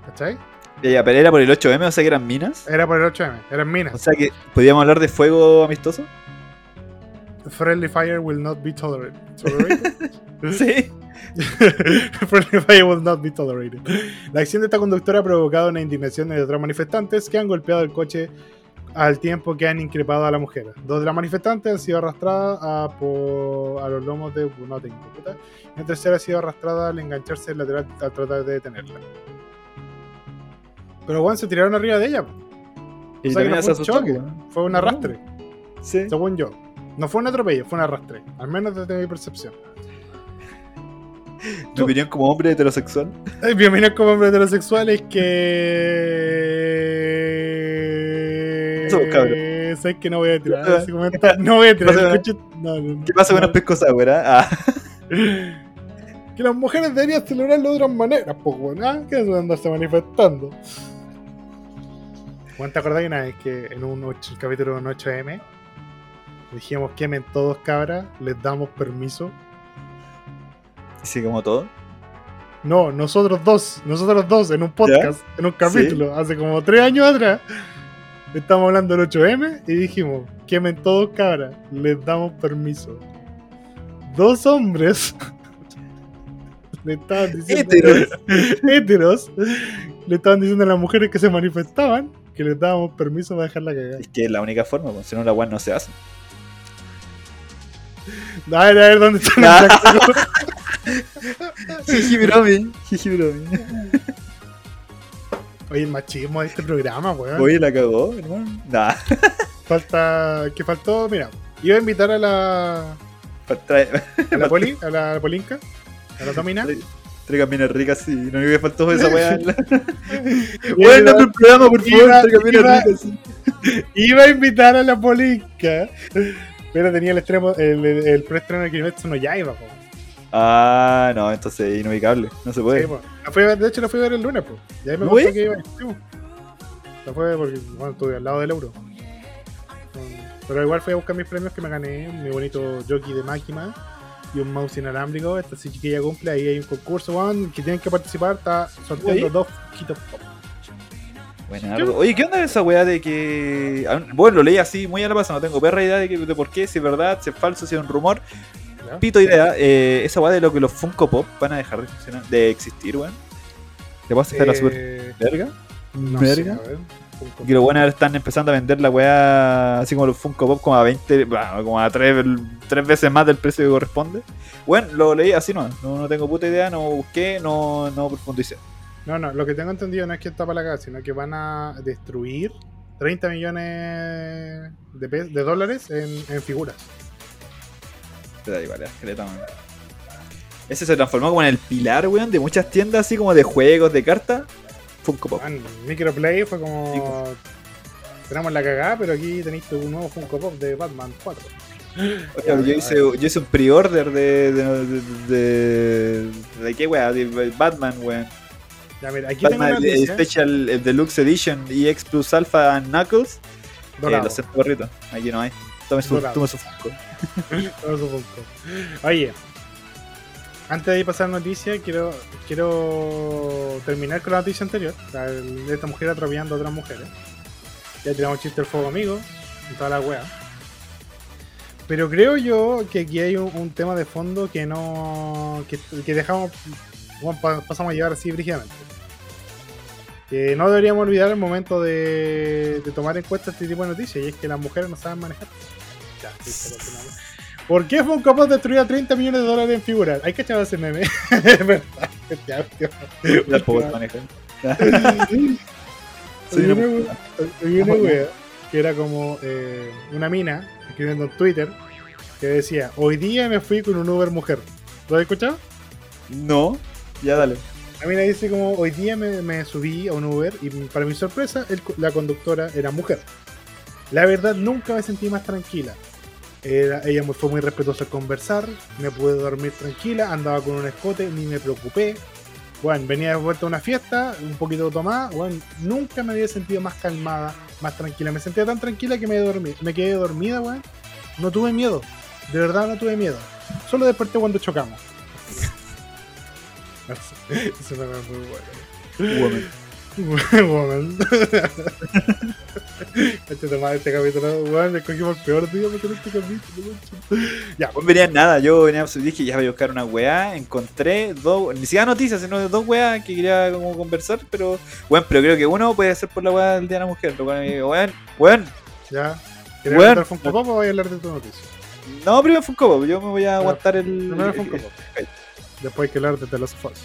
¿Cachai? Ya, ya, pero era por el 8M, o sea que eran minas. Era por el 8M, eran O minas. sea que, ¿podíamos hablar de fuego amistoso? Friendly fire will not be tolerated. Tolerated? Sí. Friendly fire will not be tolerated. La acción de esta conductora ha provocado una indignación de otros manifestantes que han golpeado el coche al tiempo que han increpado a la mujer. Dos de las manifestantes han sido arrastradas a, por- a los lomos de no tengo puta. Y la tercera ha sido arrastrada al engancharse el lateral al tratar de detenerla. Pero bueno, se tiraron arriba de ella. Y O sea, no fue un choque, fue un arrastre, Sí. según yo. No fue un atropello, fue un arrastre. Al menos desde mi percepción. Tu opinión como hombre heterosexual. Ay, Bienvenidos como hombres heterosexuales que. Somos cabros. Sabes que no voy a tirar ese comentario. No voy a tirar pasa. No, no. ¿Qué pasa con las pescos ahora? Ah, Que las mujeres deberían celebrarlo de otras maneras, pues, weón. ¿ah? ¿Qué es andarse manifestando? Juan, ¿te acordás que una vez que en un 8, el capítulo de un 8M dijimos quemen todos cabras, les damos permiso? sí, como todo. No, nosotros dos, nosotros dos en un podcast, en un capítulo, hace como tres años atrás, estamos hablando del 8M y dijimos, quemen todos cabras, les damos permiso. Dos hombres le estaban diciendo Héteros. héteros, le estaban diciendo a las mujeres que se manifestaban que les dábamos permiso para dejarla cagar. Es que es la única forma, pues, si no la weá no se hace. A ver, a ver, ¿dónde están los tacos? Jijibiromi, jijibiromi. Oye, el machismo de este programa, weón. Oye, la cagó, hermano. Nah. Falta. ¿Qué faltó? Mira, iba a invitar a la. Trae, a la poli, a la polinca, a la domina. traigan minas ricas, sí. Lo único que faltó esa weá. Bueno, el programa, por favor, traigan minas ricas, sí. Iba a invitar a la polinca, pero tenía el extremo, el, el, el preestreno de Kimetsu no Yaiba, po. Ah, no, entonces inubicable. No se puede. Sí, po. La fui a ver- de hecho, la fui a ver el lunes, pues. Y ahí me ¿No contó fue? que iba. Sí, po. La fue porque, bueno, estuve al lado del euro. Pero igual fui a buscar mis premios que me gané, mi bonito jockey de máquina y un mouse inalámbrico. Esta sí chiquilla cumple, ahí hay un concurso, weón, que tienen que participar, está sorteando dos poquitos pop. Oye, ¿qué onda esa weá de que. Bueno, lo leí así, muy a la pasada, no tengo perra idea de, que, de por qué, si es verdad, si es falso, si es un rumor. Pito idea, eh, esa weá de lo que los Funko Pop van a dejar de, funcionar, de existir, weón. ¿Te vas a dejar la super Eh, verga? no verga. sé, Que los buenos están empezando a vender la weá así como los Funko Pop como a 20, bueno, como a 3, veces más del precio que corresponde. Bueno, lo leí así no, no, no tengo puta idea, no busqué, no, no profundicé. No, no, lo que tengo entendido no es que está para la casa, sino que van a destruir 30 millones de, de dólares en, en figuras. Igual, esqueleto, man. Ese se transformó como en el pilar, weón, de muchas tiendas así como de juegos, de cartas. Funko Pop. Man, Microplay fue como. Tenemos la cagada, pero aquí tenéis un nuevo Funko Pop de Batman 4. Oye, yo, hice, yo hice un pre-order de de, de, de. ¿De qué weá? De Batman, weón. Mira, aquí tengo una el. Special el Deluxe Edition EX Plus Alpha and Knuckles. Eh, lo siento, gorrito. Aquí no hay. Tome su, tome su Funko. Todo su Funko. Oye, antes de ir a pasar noticia, quiero quiero terminar con la noticia anterior. el- de esta mujer atropellando a otras mujeres. Ya tenemos chiste del fuego amigo y toda la wea. Pero creo yo que aquí hay un, un tema de fondo que no. que, que dejamos. Bueno, pasamos a llevar así brígidamente. Que no deberíamos olvidar el momento de, de tomar en cuenta este tipo de noticias, y es que las mujeres no saben manejar. Ya, continuamos. ¿Por qué Funko Pop destruía 30 millones de dólares en figuras? Hay que echar ese meme. Es verdad. Ya puedo manejar. Una wea que era como eh, una mina escribiendo en Twitter que decía: Hoy día me fui con un Uber mujer. ¿Lo has escuchado? No, ya dale. La mina dice como: Hoy día me, me subí a un Uber y para mi sorpresa el la conductora era mujer. La verdad, nunca me sentí más tranquila. Ella fue muy respetuosa al conversar, me pude dormir tranquila, andaba con un escote, ni me preocupé. Bueno, venía de vuelta a una fiesta, un poquito tomada, bueno, nunca me había sentido más calmada, más tranquila. Me sentía tan tranquila que me, dormí, me quedé dormida, weón. No tuve miedo, de verdad no tuve miedo. Solo desperté cuando chocamos. Me fue muy bueno. Woman. Woman. este este capítulo, weón, escogimos el peor día para tener este capítulo, weón. Ya, No venía nada, yo venía dije ya voy a buscar una weá, encontré dos, ni siquiera noticias, sino de dos weas que quería como conversar, pero bueno, pero creo que uno puede ser por la weá del Día de la Mujer, lo cual me digo, weón, weón, ya. ¿Quieres Weón. hablar del Funko Pop o voy a hablar de tu noticia? no, primero Funko Pop, yo me voy a aguantar el... Primero Funko Pop. Después que hablar de The Last of Us.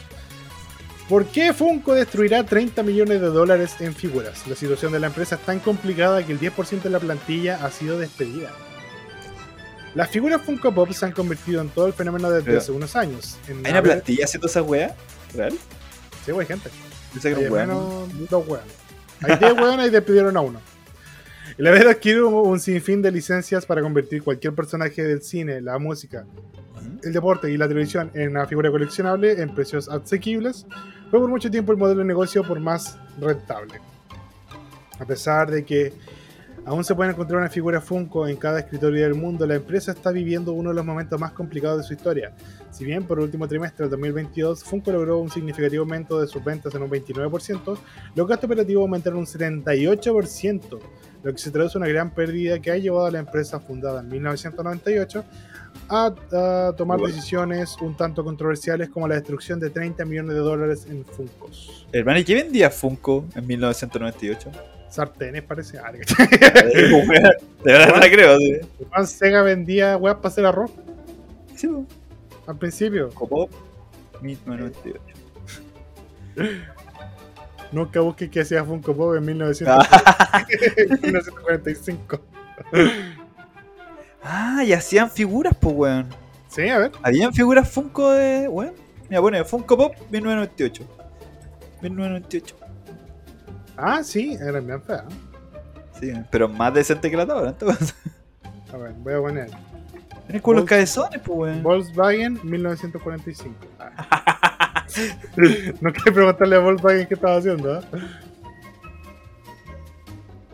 ¿Por qué Funko destruirá 30 millones de dólares en figuras? La situación de la empresa es tan complicada que el 10% de la plantilla ha sido despedida. Las figuras Funko Pop se han convertido en todo el fenómeno desde Pero- hace unos años. En ¿Hay una plantilla haciendo esa weá? ¿Real? Sí, hay gente. Pensé que Hay menos dos. Hay 10 hueones y despidieron a uno. El haber adquirido un sinfín de licencias para convertir cualquier personaje del cine, la música, el deporte y la televisión en una figura coleccionable en precios asequibles fue por mucho tiempo el modelo de negocio por más rentable. A pesar de que aún se pueden encontrar una figura Funko en cada escritorio del mundo, la empresa está viviendo uno de los momentos más complicados de su historia. Si bien por el último trimestre del 2022 Funko logró un significativo aumento de sus ventas en un 29%, los gastos operativos aumentaron un 78%, lo que se traduce en una gran pérdida que ha llevado a la empresa fundada en 1998 a, a tomar Bueno. decisiones un tanto controversiales como la destrucción de 30 millones de dólares en Funkos. Hermano, ¿y qué vendía Funko en 1998? Sartenes parece. Ah, de verdad la creo, sí. Juan Sega vendía weas para hacer arroz Sí, al principio. Funko Pop, 1998. Nunca busqué que hacía Funko Pop en 1900 Ah. 1945. Ah, y hacían figuras, pues, weón. Sí, a ver. Habían figuras Funko de. Weón. Mira, pone Funko Pop 1998. 1998. Ah, sí, eran bien feas. Sí, pero más decente que la tabla, entonces. A ver, voy a poner. Tienes con los cabezones, pues, weón. Volkswagen 1945. Ah. no quiero preguntarle a Volkswagen qué estaba haciendo. ¿ah?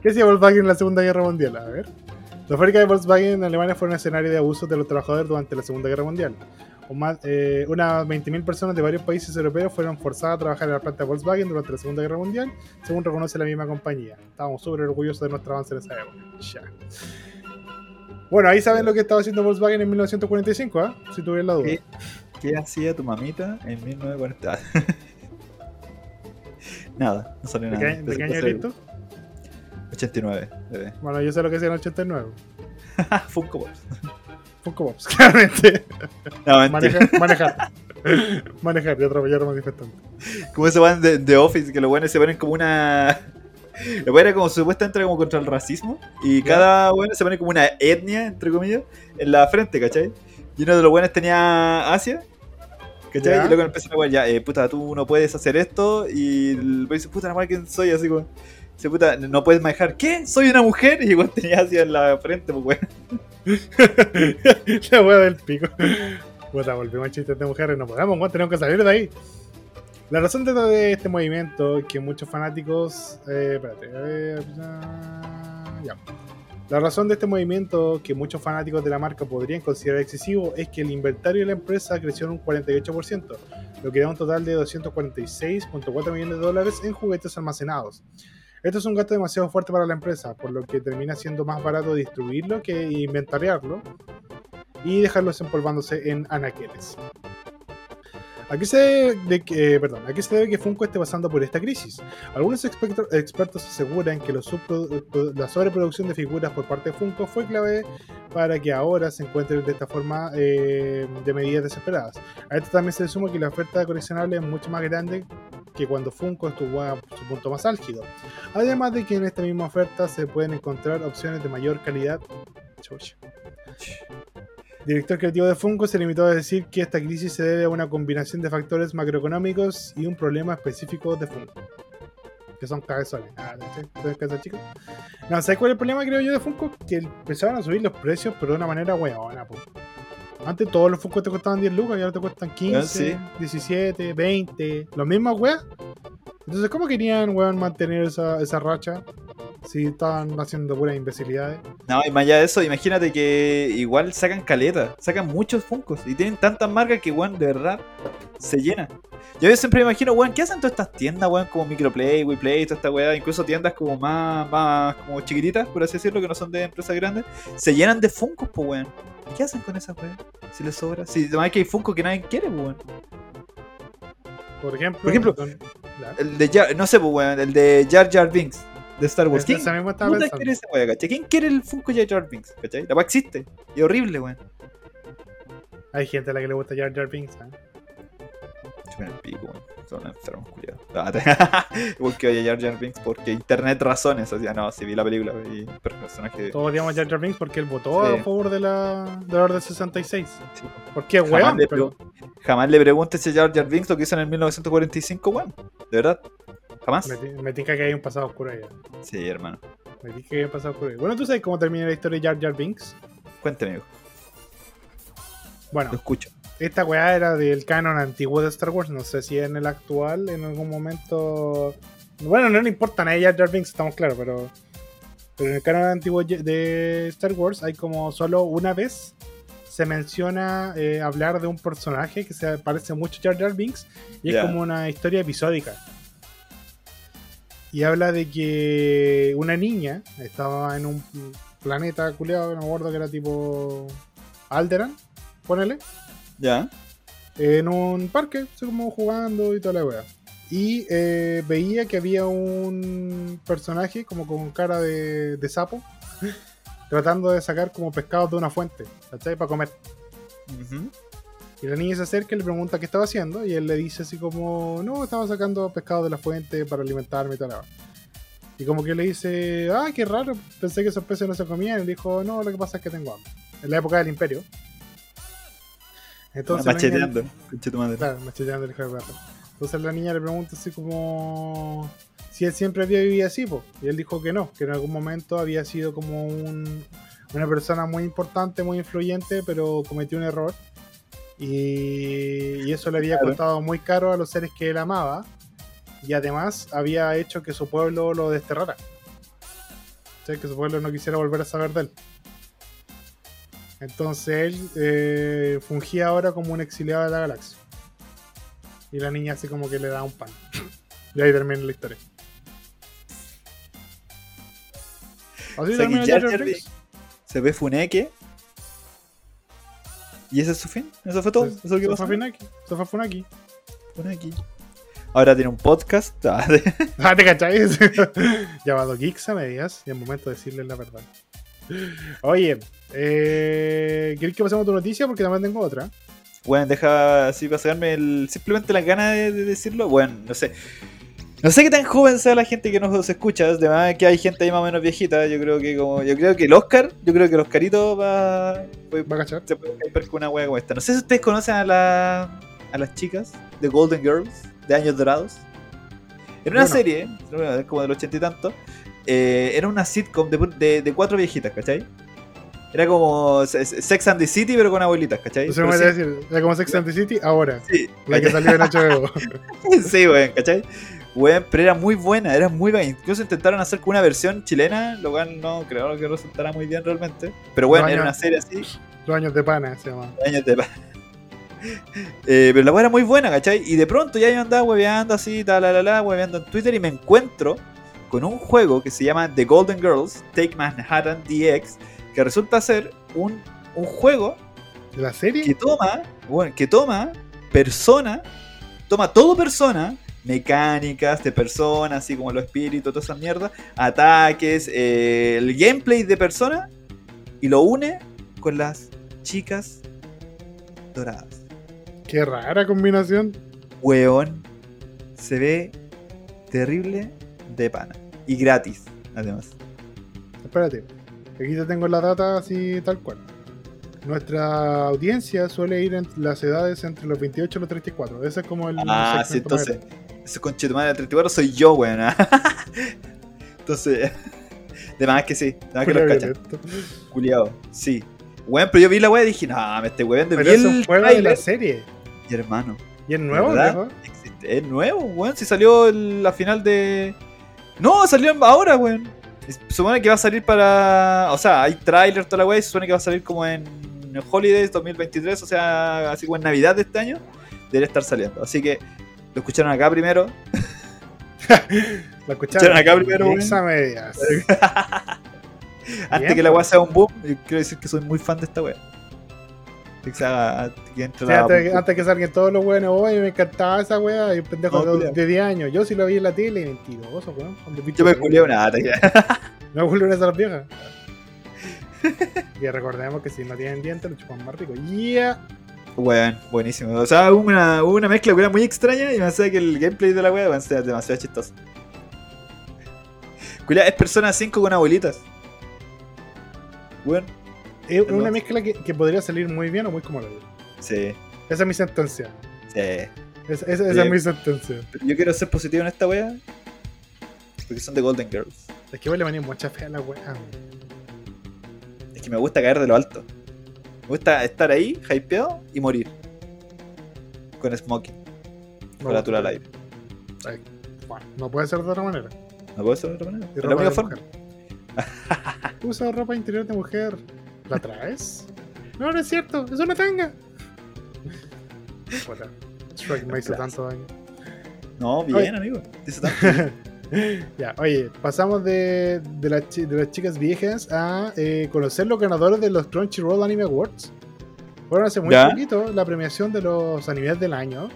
¿Qué hacía Volkswagen en la Segunda Guerra Mundial? A ver. Las fábricas de Volkswagen en Alemania fueron escenario de abusos de los trabajadores durante la Segunda Guerra Mundial. Un más, eh, unas 20.000 personas de varios países europeos fueron forzadas a trabajar en la planta de Volkswagen durante la Segunda Guerra Mundial, según reconoce la misma compañía. Estábamos súper orgullosos de nuestro avance en esa época. Ya. Bueno, ahí saben lo que estaba haciendo Volkswagen en 1945, ¿ah? Si tuvieran la duda. ¿Qué? ¿Qué hacía tu mamita en 1940? nada, no salió ¿De nada. qué, de qué año? 89, bebé. Bueno, yo sé lo que es el 89. Funko Pops. Funko Pops, claramente. No. Manejar, manejar. manejar y atropellar a manifestantes. Como se van de, de Office, que los buenos se ponen como una. Los buenos como supuestamente como contra el racismo. Y cada bueno se pone como una etnia, entre comillas, en la frente, ¿cachai? Y uno de los buenos tenía Asia. ¿Cachai? Y luego empiezan a ya, eh, puta, tú no puedes hacer esto. Y el dice, puta, no ¿quién soy? Así como, dice, puta, no puedes manejar. ¿Qué? ¿Soy una mujer? Y igual tenía Asia en la frente, pues, weón. la wea del pico. Puta, volvimos a chistes de mujeres, no podemos, tenemos que salir de ahí. La razón de todo este movimiento que muchos fanáticos. Eh, espérate. ya. La razón de este movimiento que muchos fanáticos de la marca podrían considerar excesivo es que el inventario de la empresa creció en un 48%, lo que da un total de 246.4 millones de dólares en juguetes almacenados. Esto es un gasto demasiado fuerte para la empresa, por lo que termina siendo más barato distribuirlo que inventariarlo y dejarlos empolvándose en anaqueles. Aquí se, debe de que, perdón, aquí se debe que Funko esté pasando por esta crisis. Algunos experto- expertos aseguran que la sobreproducción de figuras por parte de Funko fue clave para que ahora se encuentren de esta forma eh, de medidas desesperadas. A esto también se le suma que la oferta de coleccionables es mucho más grande que cuando Funko estuvo a su punto más álgido. Además de que en esta misma oferta se pueden encontrar opciones de mayor calidad. Chucha. Director creativo de Funko se limitó a decir que esta crisis se debe a una combinación de factores macroeconómicos y un problema específico de Funko. Que son cabezones. Ah, ¿no? ¿Sí? ¿Son cabezas chicas? No, ¿sabes cuál es el problema, creo yo, de Funko? Que empezaron a subir los precios, pero de una manera weona, po. Antes todos los Funko te costaban 10 lucas y ahora te cuestan 15, Ah, sí. 17, 20. Los mismos weas. Entonces, ¿cómo querían, weón, mantener esa, esa racha? Si estaban haciendo puras imbecilidades. No, y más allá de eso, imagínate que igual sacan caleta, sacan muchos Funkos y tienen tantas marcas que, weón, de verdad se llena. Yo siempre me imagino, weón, ¿qué hacen todas estas tiendas, weón, como Microplay, WePlay, toda esta weá, incluso tiendas como más, más como chiquititas, por así decirlo, que no son de empresas grandes, se llenan de Funkos, pues, weón. ¿Qué hacen con esas weas? Si les sobra. Si además que hay Funko que nadie quiere, pues, weón. Por ejemplo, Por ejemplo. El de Jar, no sé, pues, weón, el de Jar Jar Binks de Star Wars. ¿Quién Esa puta pensando. quiere esa wea? ¿Quién quiere el Funko Jar Jar Binks? ¿Cachai? La weá existe. Y horrible, weón. Hay gente a la que le gusta Jar Jar Binks. ¿eh? Chupen el pico, weón. Son enfermos, culiados. Porque oye Jar Jar Binks porque internet razones. O sea, no, si vi la película y personaje. Todos odiamos a Jar Jar Binks porque él votó Sí. a favor de la, de la Orden 66. Sí. Es Jamás, weón, le pero pregu- jamás le preguntes a Jar Jar Binks lo que hizo en el 1945, weón. De verdad. Jamás. me, ti- me tinca que hay un pasado oscuro ahí. Sí, hermano. Me tinca que hay un pasado oscuro ahí. Bueno, ¿tú sabes cómo termina la historia de Jar Jar Binks? Cuénteme, hijo. Bueno, Lo escucho. Esta weá era del canon antiguo de Star Wars. No sé si en el actual, en algún momento. Bueno, no le importa a nadie Jar estamos claros, pero. Pero en el canon antiguo de Star Wars hay como solo una vez se menciona eh, hablar de un personaje que se parece mucho a Jar Jar Binks y es como una historia episódica. Y habla de que una niña estaba en un planeta culeado, no me acuerdo que era tipo Alderan, ponele Ya. en un parque, así como jugando y toda la wea. Y eh, veía que había un personaje como con cara de, de sapo tratando de sacar como pescados de una fuente, ¿cachai? Para comer. Ujú. Y la niña se acerca y le pregunta qué estaba haciendo y él le dice así como, no, estaba sacando pescados de la fuente para alimentarme y wea. Y como que le dice, ah, qué raro, pensé que esos peces no se comían. Y le dijo, no, lo que pasa es que tengo hambre. En la época del imperio. Entonces, niña- Macheteando. Conche tu madre. Claro, macheteando el hijo de perra. Entonces la niña le pregunta así como si él siempre había vivido así, po. y él dijo que no, que en algún momento había sido como un- una persona muy importante, muy influyente, pero cometió un error. Y, y eso le había Claro. costado muy caro a los seres que él amaba. Y además había hecho que su pueblo lo desterrara. O sea, que su pueblo no quisiera volver a saber de él. Entonces él eh, fungía ahora como un exiliado de la galaxia. Y la niña así como que le da un pan. y ahí termina la historia. Así O sea, termina que Jar Jar. Se ve Funeke. ¿Y ese es su fin? ¿Eso fue todo? ¿Eso es lo que pasó? fue Funaki. Se fue Funaki. Funeki. Ahora tiene un podcast. Ah, Ah, ¿te cacháis? Llamado Geeks a medias. Y es momento de decirles la verdad. Oye, eh, ¿querés que pasemos a tu noticia? Porque también tengo otra. Bueno, deja así para sacarme el, simplemente las ganas de, de decirlo. Bueno, no sé. No sé qué tan joven sea la gente que nos escucha. Además que hay gente ahí más o menos viejita. Yo creo que como. Yo creo que el Oscar, yo creo que el Oscarito va. puede- ¿Va a cachar? se puede caer con una wea como esta. No sé si ustedes conocen a la. a las chicas de Golden Girls, de Años Dorados. Era una Bueno. serie, como del ochenta y tanto. Eh, era una sitcom de, de- de cuatro viejitas, ¿cachai? Era como Se- Se- Sex and the City, pero con abuelitas, ¿cachai? Eso me Pero voy a sí- decir, era como Sex and the City ahora. sí, La que salió en HBO. sí, weón, ¿cachai? Weón, pero era muy buena, era muy buena. Incluso intentaron hacer con una versión chilena, lo cual no creo que resultara muy bien realmente. Pero bueno, No, era una serie así, Los años de pana se llama. años de paz. Eh, pero la weá era muy buena, ¿cachai? Y de pronto ya yo andaba hueveando así, tal, la, la, la, hueveando en Twitter y me encuentro con un juego que se llama The Golden Girls Take Manhattan DX, que resulta ser un, un juego ¿De la serie? que toma, bueno, que toma persona, toma todo persona, mecánicas de persona, así como los espíritus, toda esa mierda, ataques, eh, el gameplay de persona, y lo une con las chicas doradas. Qué rara combinación. Weón, se ve terrible de pana. Y gratis, además. Espérate. Aquí te tengo la data así tal cual. Nuestra audiencia suele ir en las edades entre los 28 y los 34. Ese es como el. Ah, sí, entonces. Ese conchetumadre del 34 soy yo, weón. ah. entonces. De más que sí, de más que los cachan. Culiado, sí. Weón, pero yo vi la weá y dije, no, me estoy weón de Pero es un juego de la serie. Y hermano, ¿Y es nuevo, ¿Verdad? es nuevo, weón. Si salió la final de. No, salió ahora, weón. Supone que va a salir para. O sea, hay tráiler, toda la weá, y se supone que va a salir como en Holidays 2023, o sea, así como en Navidad de este año. Debe estar saliendo. Así que lo escucharon acá primero. La escucharon. Acá primero, medias. Antes que la weá sea un boom, quiero decir que soy muy fan de esta weá. Haga- que entre Sí, la- antes, antes que salgan todos los buenos, oye, me encantaba esa weá. Y un pendejo No, de, culiao. de 10 años. Yo sí lo vi en la tele, mentiroso, weón. Yo me culié una No vuelven a esas viejas. y recordemos que si no tienen dientes, lo chupan más rico. Yeah. Weón, buenísimo. O sea, hubo una, una mezcla que era muy extraña y me hace que el gameplay de la weá va a ser demasiado chistoso. Culia, es Persona 5 con abuelitas. Weón, Es Perdón. una mezcla que, que podría salir muy bien o muy como lo digo. sí, Esa es mi sentencia. sí. Esa, es mi sentencia. Pero Yo quiero ser positivo en esta weá. Porque son de Golden Girls. Es que vos le venía mucha fe a la weá. Es que me gusta caer de lo alto. Me gusta estar ahí, hypeado y morir. Con smoking, con la tula al aire. Ay, bueno, no puede ser de otra manera. ¿No puedo ser de otra manera? Es la única forma. Usa ropa interior de mujer. ¿La traes? No, no es cierto. Es una tanga. Puta, Shrek me hizo tanto daño. No, bien, amigo. Dice tanto. Ya, oye, pasamos de, de, las chi- de las chicas viejas a eh, conocer los ganadores de los Crunchyroll Anime Awards. Fueron hace muy Ya. poquito la premiación de los animes del año.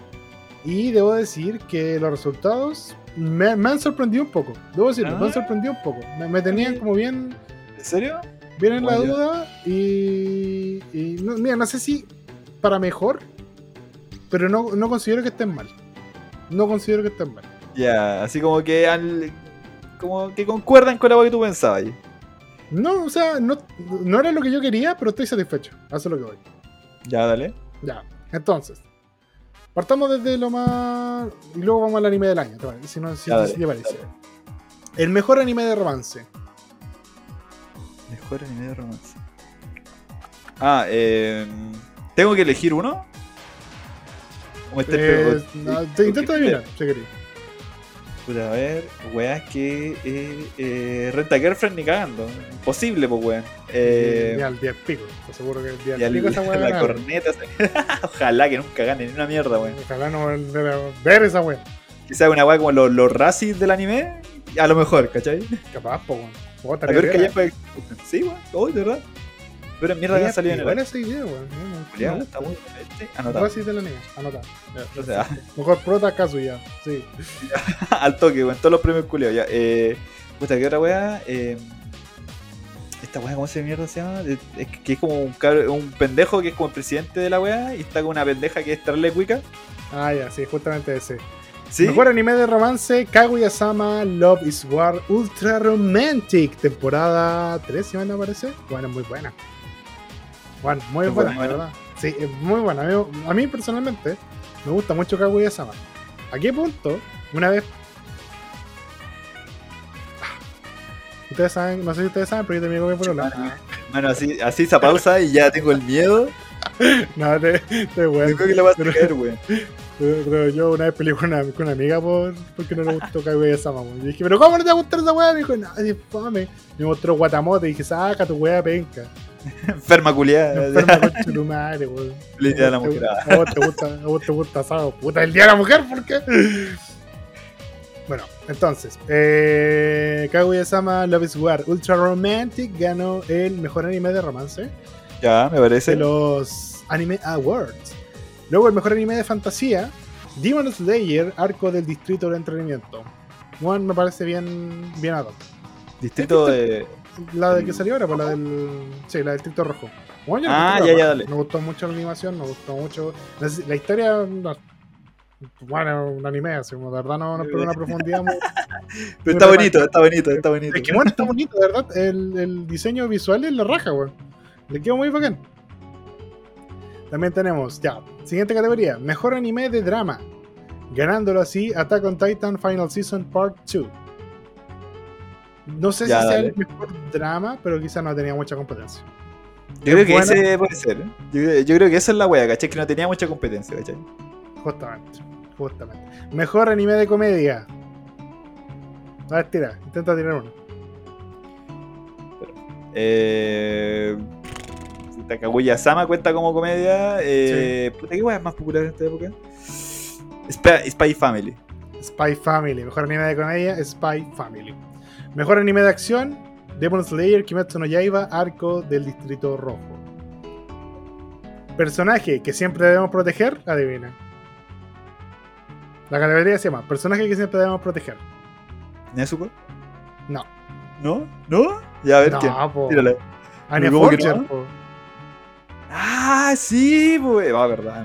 Y debo decir que los resultados me, me han sorprendido un poco. Debo decirlo, me han Ah. sorprendido un poco. Me, me tenían como bien, ¿En serio? Bien en la duda. Y, y no, mira, no sé si para mejor, pero no, no considero que estén mal. No considero que estén mal. Ya, así como que al, como que concuerdan con lo que tú pensabas. No, o sea, no, no era lo que yo quería, pero estoy satisfecho. Eso es lo que voy. Ya, dale. Ya, entonces. Partamos desde lo más. Y luego vamos al anime del año, ¿te parece? Si, no, si, Ya, dale, si te parece. dale. El mejor anime de romance. Anime de romance. Ah, eh, ¿tengo que elegir uno? ¿O me estás Eh, no, te intento adivinar, si querés. Puta, a ver, weas que. Eh, eh, Renta Girlfriend ni cagando. Imposible, pues, weón. Eh, Ni al 10 pico. Te aseguro que el 10 y al- pico esa la corneta. Ojalá que nunca gane ni una mierda, weón. Ojalá no ver esa weá. Quizás una wea como los, los racis del anime. A lo mejor, ¿cachai? Capaz, po, weón. Oh, A ver que ya fue. Sí, weón. Oh, de verdad. Pero mierda que Oye, salido en el buena esa idea, weón. Está muy este, anotado. Racing de la niña, anota. O sea, Mejor prota Kazuya, sí. al toque, weón. Todos los premios culeados. Ya, eh. Puta, ¿qué otra weá? Eh, esta weá, ¿cómo se mierda se llama? Es, es que- es como un, cabro- un pendejo que es como el presidente de la weá y está con una pendeja que es Starle Wicca. Ah, ya, sí, justamente ese. ¿Sí? Mejor anime de romance, Kaguya-sama Love is War Ultra Romantic, temporada 3, si no parece. Bueno, muy buena. Bueno, muy buena, buena, verdad. Sí, es muy buena. A mí, a mí personalmente me gusta mucho Kaguya-sama. ¿A qué punto? Una vez. Ah, Ustedes saben, no sé si ustedes saben, pero yo también con mi polola. Bueno, así, así esa pausa y ya tengo el miedo. No, te, te weón. Yo creo que la vas a caer, weón. Pero, yo una vez peleé con una, con una amiga por, porque no le gustó Kaguya-sama. Y dije, ¿pero cómo no te va a gustar esa weá? Me dijo, nadie fame. Me mostró Guatamote y dije, saca tu weá penca. Enferma culiada. Enferma con tu madre, weón. De la mujer. A vos te gusta, a vos te gusta asado. Puta, el día de la mujer, ¿por qué? Bueno, entonces, eh, Kaguya-sama Love is War Ultra Romantic ganó el mejor anime de romance Ya, me parece. de los Anime Awards. Luego el mejor anime de fantasía, Demon Slayer, Arco del Distrito del Entretenimiento. One me parece bien, bien ad hoc. Distrito de. La de que salió ahora, pues la del. Sí, la del Distrito Rojo. Bueno, Ah, ya, ya, dale. Me gustó mucho la animación, me gustó mucho. La, la historia. no, bueno, un anime, así como de verdad no, no espero una profundidad muy. Pero está bonito, está bonito, está bonito. Es que bueno, está bonito, de verdad. El, el diseño visual es la raja, weón. Le quedó muy bacán. También tenemos, ya, siguiente categoría: Mejor anime de drama. Ganándolo así, Attack on Titan Final Season Part 2. No sé Ya, si sea el mejor drama, pero quizás no tenía mucha competencia. Yo creo que ese puede ser. ¿eh? Yo, creo- yo creo que esa es la wea, ¿cachai? Que no tenía mucha competencia, ¿cachai? Justamente, justamente. Mejor anime de comedia. A ver, tira, intenta tirar uno. Eh. Puta, Kaguya-sama cuenta como comedia. Eh, Puta, ¿qué es más popular en esta época? Spy, Spy Family. Spy Family. Mejor anime de comedia, Spy Family. Mejor anime de acción, Demon Slayer, Kimetsu no Yaiba, Arco del Distrito Rojo. Personaje que siempre debemos proteger, adivina. La categoría se llama Personaje que siempre debemos proteger. ¿Nezuko? No. ¿No? ¿No? Ya, a ver quién. no, po. Tírala. Anya ¿Cómo que Forger, no? po. Ah, sí, pues. Va, verdad.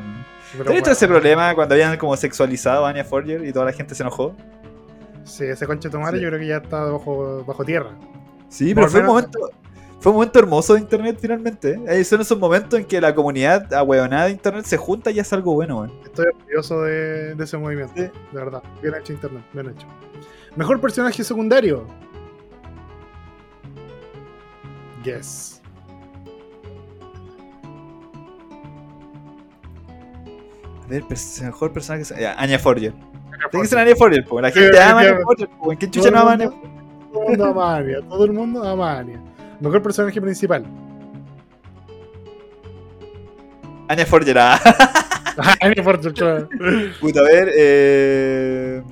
Pero ¿Has visto bueno, ese problema cuando habían como sexualizado a Anya Forger y toda la gente se enojó? Sí, ese conche madre Sí. yo creo que ya está bajo, bajo tierra. Sí, pero fue un momento. Fue un momento hermoso de internet finalmente. ¿eh? Son esos momentos en que la comunidad ahueonada de internet se junta y hace algo bueno, weón. Estoy orgulloso de, de ese movimiento. Sí. De verdad. Bien hecho internet. Bien hecho. Mejor personaje secundario. Yes. A ver, pers- mejor personaje. se- ya, Anya Forger. Tiene que Todo ser Anya Forger, po. La Sí, gente ama Anya. Forger. ¿En qué chucha no ama Anya el mundo ama a Anya. Todo el mundo ama a Anya. Mejor personaje principal. Anya Forger, ah. Anya Forger, claro. Puta, a ver, eh...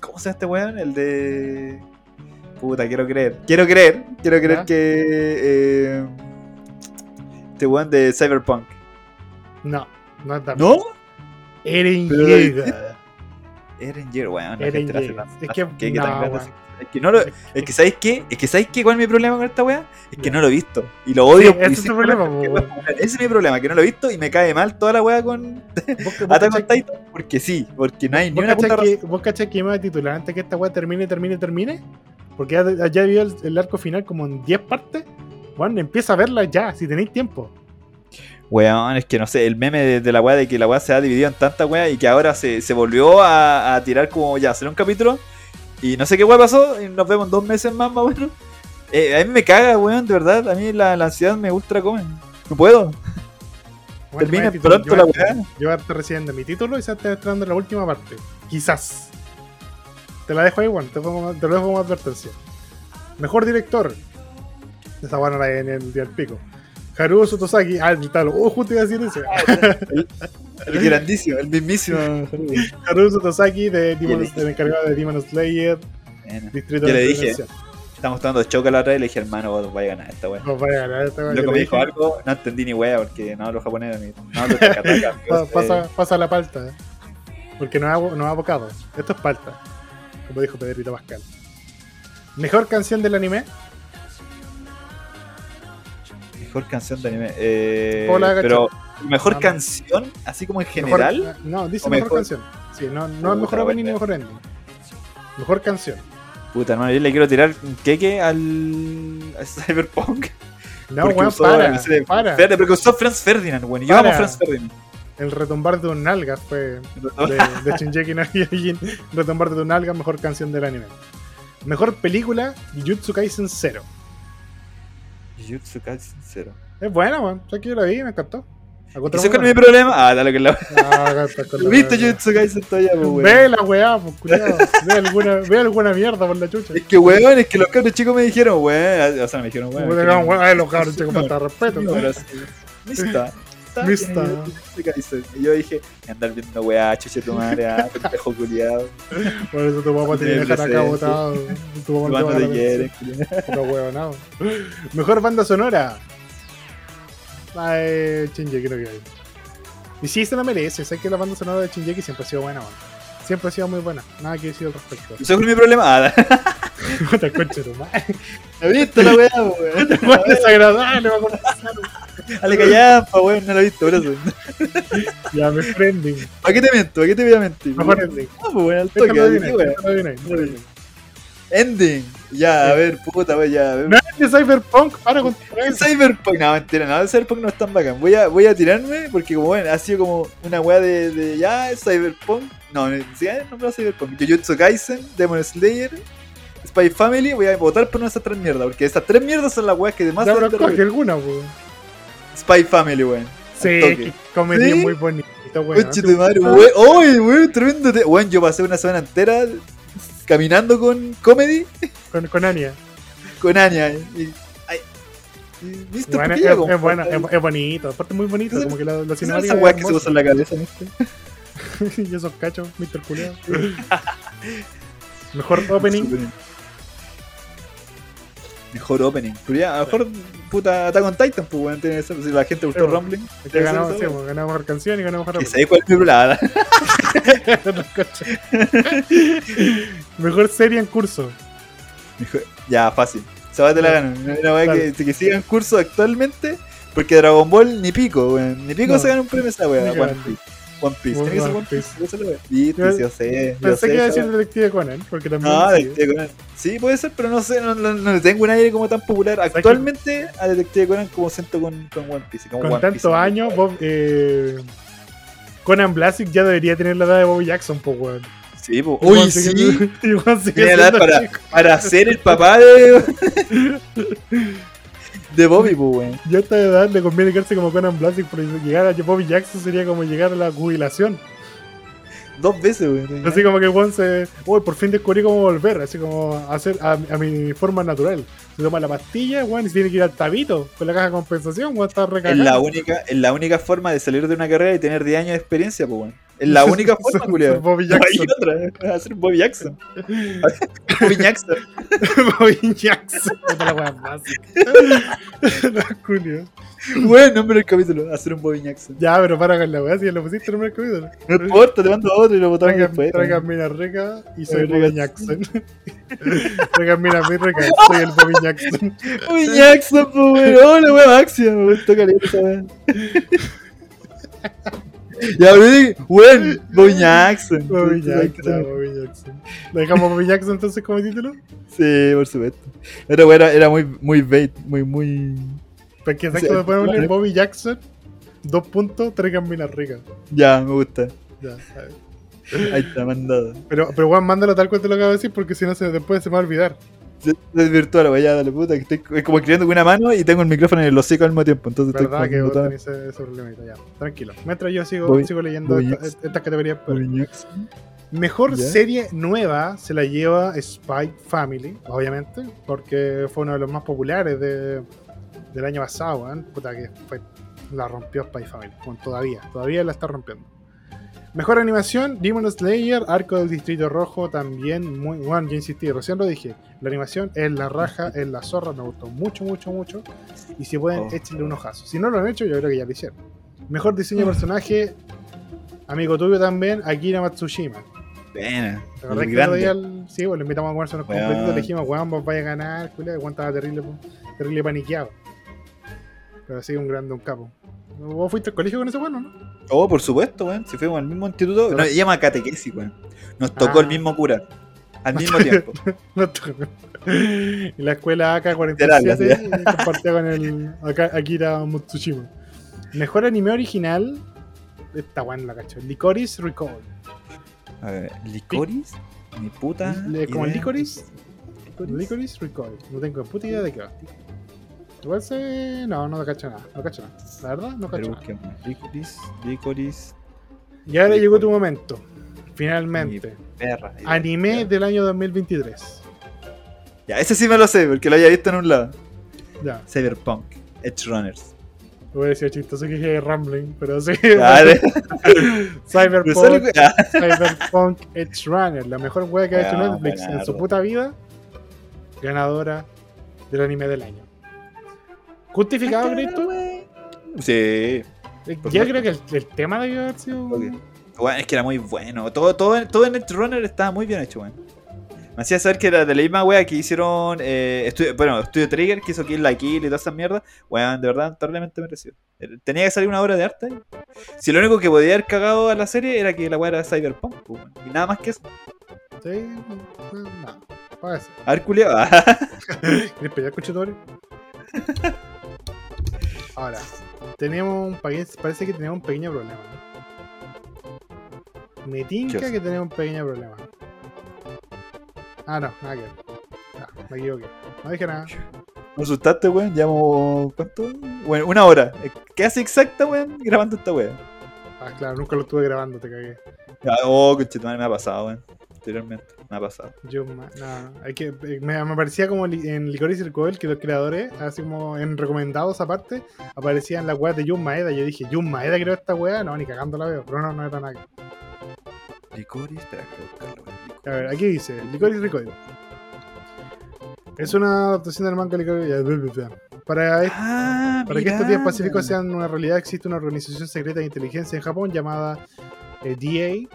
¿Cómo se llama este weón? El de... Puta, quiero creer. Quiero creer, quiero creer que... Eh... Este weón de Cyberpunk. No, no es. ¿No? Eren Yeager. Eren Yeager, weón. Eren Yeager. Es que- que, no. Es que no lo... Es que ¿sabéis qué? Es que ¿sabéis qué? ¿Cuál es mi problema con esta weá? Es que no lo he visto. Y lo odio. Sí, ese es tu problema, popular. Ese es mi problema, que no lo he visto y me cae mal toda la weá con ¿Vos, vos Attack on Titan. Porque sí, porque no hay ni ¿Vos una puta que, ¿Vos cachai que me voy a titular antes que esta weá termine, termine, termine? Porque ya, ya vio el, el arco final como en 10 partes. Bueno, empieza a verla ya, si tenéis tiempo. Weón, es que no sé, el meme de, de la weá de que la weá se ha dividido en tantas weá y que ahora se, se volvió a, a tirar como ya, hacer un capítulo y no sé qué weá pasó y nos vemos en dos meses más, más o menos. Eh, a mí me caga, weón, de verdad, a mí la, la ansiedad me ultra come. No puedo. Bueno, voy a titular- pronto yo la weá. Yo voy a estar recibiendo mi título y se está entrando en la última parte. Quizás. Te la dejo ahí, bueno, te, pongo- te lo dejo como advertencia. Mejor director. Esa la en el día del pico. Haruo Sotosaki. Ah, el tal. Oh, justo iba a decir eso. El grandísimo, el mismísimo. Haruo Sotosaki de Demon, el- encargado de Demon Slayer. Bueno, Distrito Yo le dije. Estamos tomando choca la otra y le dije, hermano, vos vais a ganar esta weá. Vos vais a ganar esta weá. Luego Yo me dijo algo, no entendí ni wea porque no hablo japonés ni no hablo tacataca. pa- Pasa, pasa la palta. eh. Porque no es, abo- no. Esto es palta. Como dijo Pedrito Pascal. Mejor canción del anime. Mejor canción de anime. Eh, Hola, pero mejor canción, así como en Mejor- general. no, dice mejor, mejor- canción. Sí, no, no es Puta, mejor opening ni mejor ending. Mejor canción. Puta, hermano, yo le quiero tirar un queque al. a Cyberpunk. No, weón, usó para. sé, para. Espérate, porque usó Franz Ferdinand, weón. Yo amo Para. Franz Ferdinand. El retumbar de un nalga fue de, de Shinjeki no Kyojin. Retumbar de un nalga, mejor canción del anime. Mejor película, Jujutsu Kaisen 0. Jujutsu Kaisen sincero. Es buena, weón. Sé que yo la vi, me encantó. ¿Y eso con mi problema? Ah, dale que la. Ah, ¿Viste Jujutsu Kaisen todavía, pues, weón? Ve la weá, pues culiado. Ve alguna, ve alguna mierda por la chucha. Es que, weón, es que los cabros chicos me dijeron, weón. O sea, me dijeron, weón. Ay, los cabros chicos, falta respeto. Sí, ¿no? Y yo dije, andar viendo weá, chuche tu madre, ah, pendejo culiado. Por eso tu papá te Tiene viene a dejar acá botado. Tu papá ¿Cuánto te? Pero huevonao. Mejor banda sonora. Ay, Shinjeki no Kyojin. Y sí, se la merece. Sé que la banda sonora de Shinjeki siempre ha sido buena, man. Siempre ha sido muy buena. Nada que decir al respecto. ¿Y eso es mi problema? Ah, Puta concha tu madre. ¿la weá, weón? Weón, desagradable, va a conversar. Dale callada, pa, weón, no la viste, por eso. Ya, me friending. ¿Para qué te miento? ¿Para qué te voy a mentir? Mejor ending. Ah, pues al toque, Déjalo. Ending. Ya, a ver, puta, weón, ya, a ver. No es de Cyberpunk, para con. Cyberpunk, no, mentira, no, Cyberpunk no es tan bacán. Voy a, voy a tirarme porque, como bueno, ha sido como una weá de, de ya, Cyberpunk. No, ni siquiera no me Cyberpunk. Jujutsu Kaisen, Demon Slayer, Spy Family. Voy a votar por una de esas tres mierdas porque esas tres mierdas son las weas que más Ya, dan pero terror. coge alguna, weón. Spy Family, weón. Sí, comedia ¿Sí? muy bonito, weón. Conche tu madre, weón. ¡Uy! Tremendo. Weón, yo pasé una semana entera caminando con comedy Con, con Anya. con Anya. Y, ay, y, ¿Viste? Bueno, ¿Por es, es bueno, es, es bonito. Aparte, muy bonito. Como que la, la cinemática. weas es que se usan en la cabeza, ¿viste? y esos cachos, Mr. Culeado. Mejor opening. Mejor opening. Mejor, puta, Attack on Titan, pues, weón, tiene ser. Si la gente gustó bueno. Rumbling, que ser ganamos, sí, pues, ganamos mejor canción y ganamos opening. sabéis cuál es mi. Mejor serie en curso. Ya, fácil. Se va a te la gano. Una weá que, que siga en curso actualmente. Porque Dragon Ball ni pico, weón. Ni pico No. se gana un premio esa weá. One. Piece. Tiene que ser One Piece. La weá. Viste, Yo yo sé. yo Pensé sé que iba a decir. Detective Conan, porque también. Sí. Detective Conan. Sí, puede ser, pero no sé, no, le tengo un aire como tan popular. Actualmente a Detective Conan como siento con, con One Piece. Como Con tantos años, Bob, eh, Conan Blasick ya debería tener la edad de Bobby Jackson, pues, weón. Sí, po. Uy, sí. Tiene edad para, para ser el papá de. de Bobby, pues, weón. Ya a esta edad le conviene quedarse como Conan Blasick, porque llegar a Bobby Jackson sería como llegar a la jubilación. Dos veces, weón. Así como que Juan se. Uy, por fin descubrí cómo volver. Así como hacer a, a mi forma natural. Se toma la pastilla, Juan, y se tiene que ir al tabito con la caja de compensación. Juan está Es recagado. la, única, es la única forma de salir de una carrera y tener 10 años de experiencia, pues, weón. Es la única forma, Ser culiao. Bobby No hay Jackson. otra. Hacer Bobby Jackson. Bobby Jackson. Bobby Jackson. Puta la wea básica. La culia. Buen nombre del capítulo. Hacer un Bobby Jackson. Ya, pero para con la weá, si ya lo pusiste en el primer capítulo. No importa, te mando otro y lo botamos Traigan, después. traigan mina rica y soy. Bobby Jackson. traigan mina rica, soy el Bobby Jackson. Bobby Jackson, pues, weón. Oh, la wea máxima. Me gustó caliente esa wea. Ya, weón. Weón. Bobby Jackson. Bobby Jackson, Bobby Jackson. ¿Le dejamos Bobby Jackson entonces como título? Sí, por supuesto. Pero weón, era, muy, muy bait. Muy, muy. Porque Sí, exacto, después ponerle vale. Bobby Jackson, dos puntos, traigan mina rica. Ya, me gusta. Ya, ¿sabes? Ahí está, mandado. Pero, pero Juan, mándalo tal cual te lo acabo de decir porque si no se, después se me va a olvidar. Se- Es virtual, wey, ya, dale puta, que estoy es como escribiendo con una mano y tengo el micrófono en el hocico al mismo tiempo, entonces estoy ¿Verdad que como tenés ese, ese problemita? Ya, tranquilo. Mientras yo sigo, leyendo Bobby esta- estas categorías. Jackson. Mejor serie nueva se la lleva Spy Family, obviamente, porque fue uno de los más populares de- del año pasado, weón. Puta que fue, la rompió Spy Family, bueno, todavía, todavía la está rompiendo. Mejor animación, Demon Slayer, Arco del Distrito Rojo también, muy bueno, ya insistí, recién lo dije, la animación es la raja, es la zorra, me gustó mucho, mucho, mucho, y si pueden, Oh. échenle un ojazo. Si no lo han hecho, yo creo que ya lo hicieron. Mejor diseño de personaje, amigo tuyo también, Akira Matsushima. Buena. ¿Te acordás El que el otro grande. día, el- sí, pues le invitamos a comerse unos Weón. completitos, le dijimos, weón, vos vaya a ganar, culia, estaba terrible, terrible paniqueado. Pero sí, un grande, un capo. ¿Vos fuiste al colegio con ese bueno, no? Oh, por supuesto, weón. Si fuimos al mismo instituto. Pero- No, se llama catequesis, weón. Nos tocó Ah. el mismo cura. Al mismo tiempo. No tocó. En la escuela AK-47 Literal, y compartía con el Akira Matsushima. Mejor anime original. Está bueno la cacho. Licorice Recall. A ver, ¿Licoris? Mi puta. Licorice. Licorice. Licorice Recall. No tengo puta idea de qué va. Igual se. No, no cacho nada. No cacho nada. La verdad, no cacho nada. busquemos. Licorice, Licorice, Y ahora llegó tu momento. Finalmente. perra. Anime del año 2023. Ya, ese sí me lo sé, porque lo había visto en un lado. Ya. Cyberpunk, Edge Runners. Voy a decir chistoso que dije Rambling, pero sí. Dale. Cyberpunk. Cyberpunk Edge Runner, la mejor wea que ha hecho Netflix en su puta vida, ganadora del anime del año. ¿Justificado, Cristo? Sí. Eh, Yo creo que el, el tema debió haber sido. Ok. Bueno, es que era muy bueno. Todo, todo, todo en Edge Runner estaba muy bien hecho, weón. Me hacía saber que era de la misma wea que hicieron. Eh, estudio, bueno, Studio Trigger, que hizo Kill la Kill y toda esa mierda. Weón, de verdad, terriblemente merecido. Eh, Tenía que salir una obra de arte. ahí. Si lo único que podía haber cagado a la serie era que la wea era Cyberpunk, pues, weón. Y nada más que eso. Sí, no, no, ser. A ver, culiao. ¿Quieres pelear con? Ahora, tenemos un. Parece que tenemos un pequeño problema. ¿no? Me tinca que tenemos un pequeño problema. Ah, no, nada que ver. Ah, me equivoqué. No dije nada. Me asustaste, weón. Llevamos. ¿Cuánto? Bueno, una hora. Casi exacta, weón, grabando esta wea. Ah, claro, nunca lo estuve grabando, te cagué. Ya, Oh, conchetumare, me ha pasado, weón. Anteriormente, me ha pasado. Yo, no, hay que, eh, me, me parecía como li- en Licorice Recall que los creadores, así como en recomendados aparte, aparecían las weas de Jun Maeda. Yo dije, Jun Maeda creó esta wea, no, ni cagando la veo, pero no, no era nada. Licorice, espera, que voy a ver, aquí dice, Licorice Recall. Es una adaptación del manga bla, bla. Para, est- Ah, para que estos días pacíficos sean una realidad, existe una organización secreta de inteligencia en Japón llamada eh, DA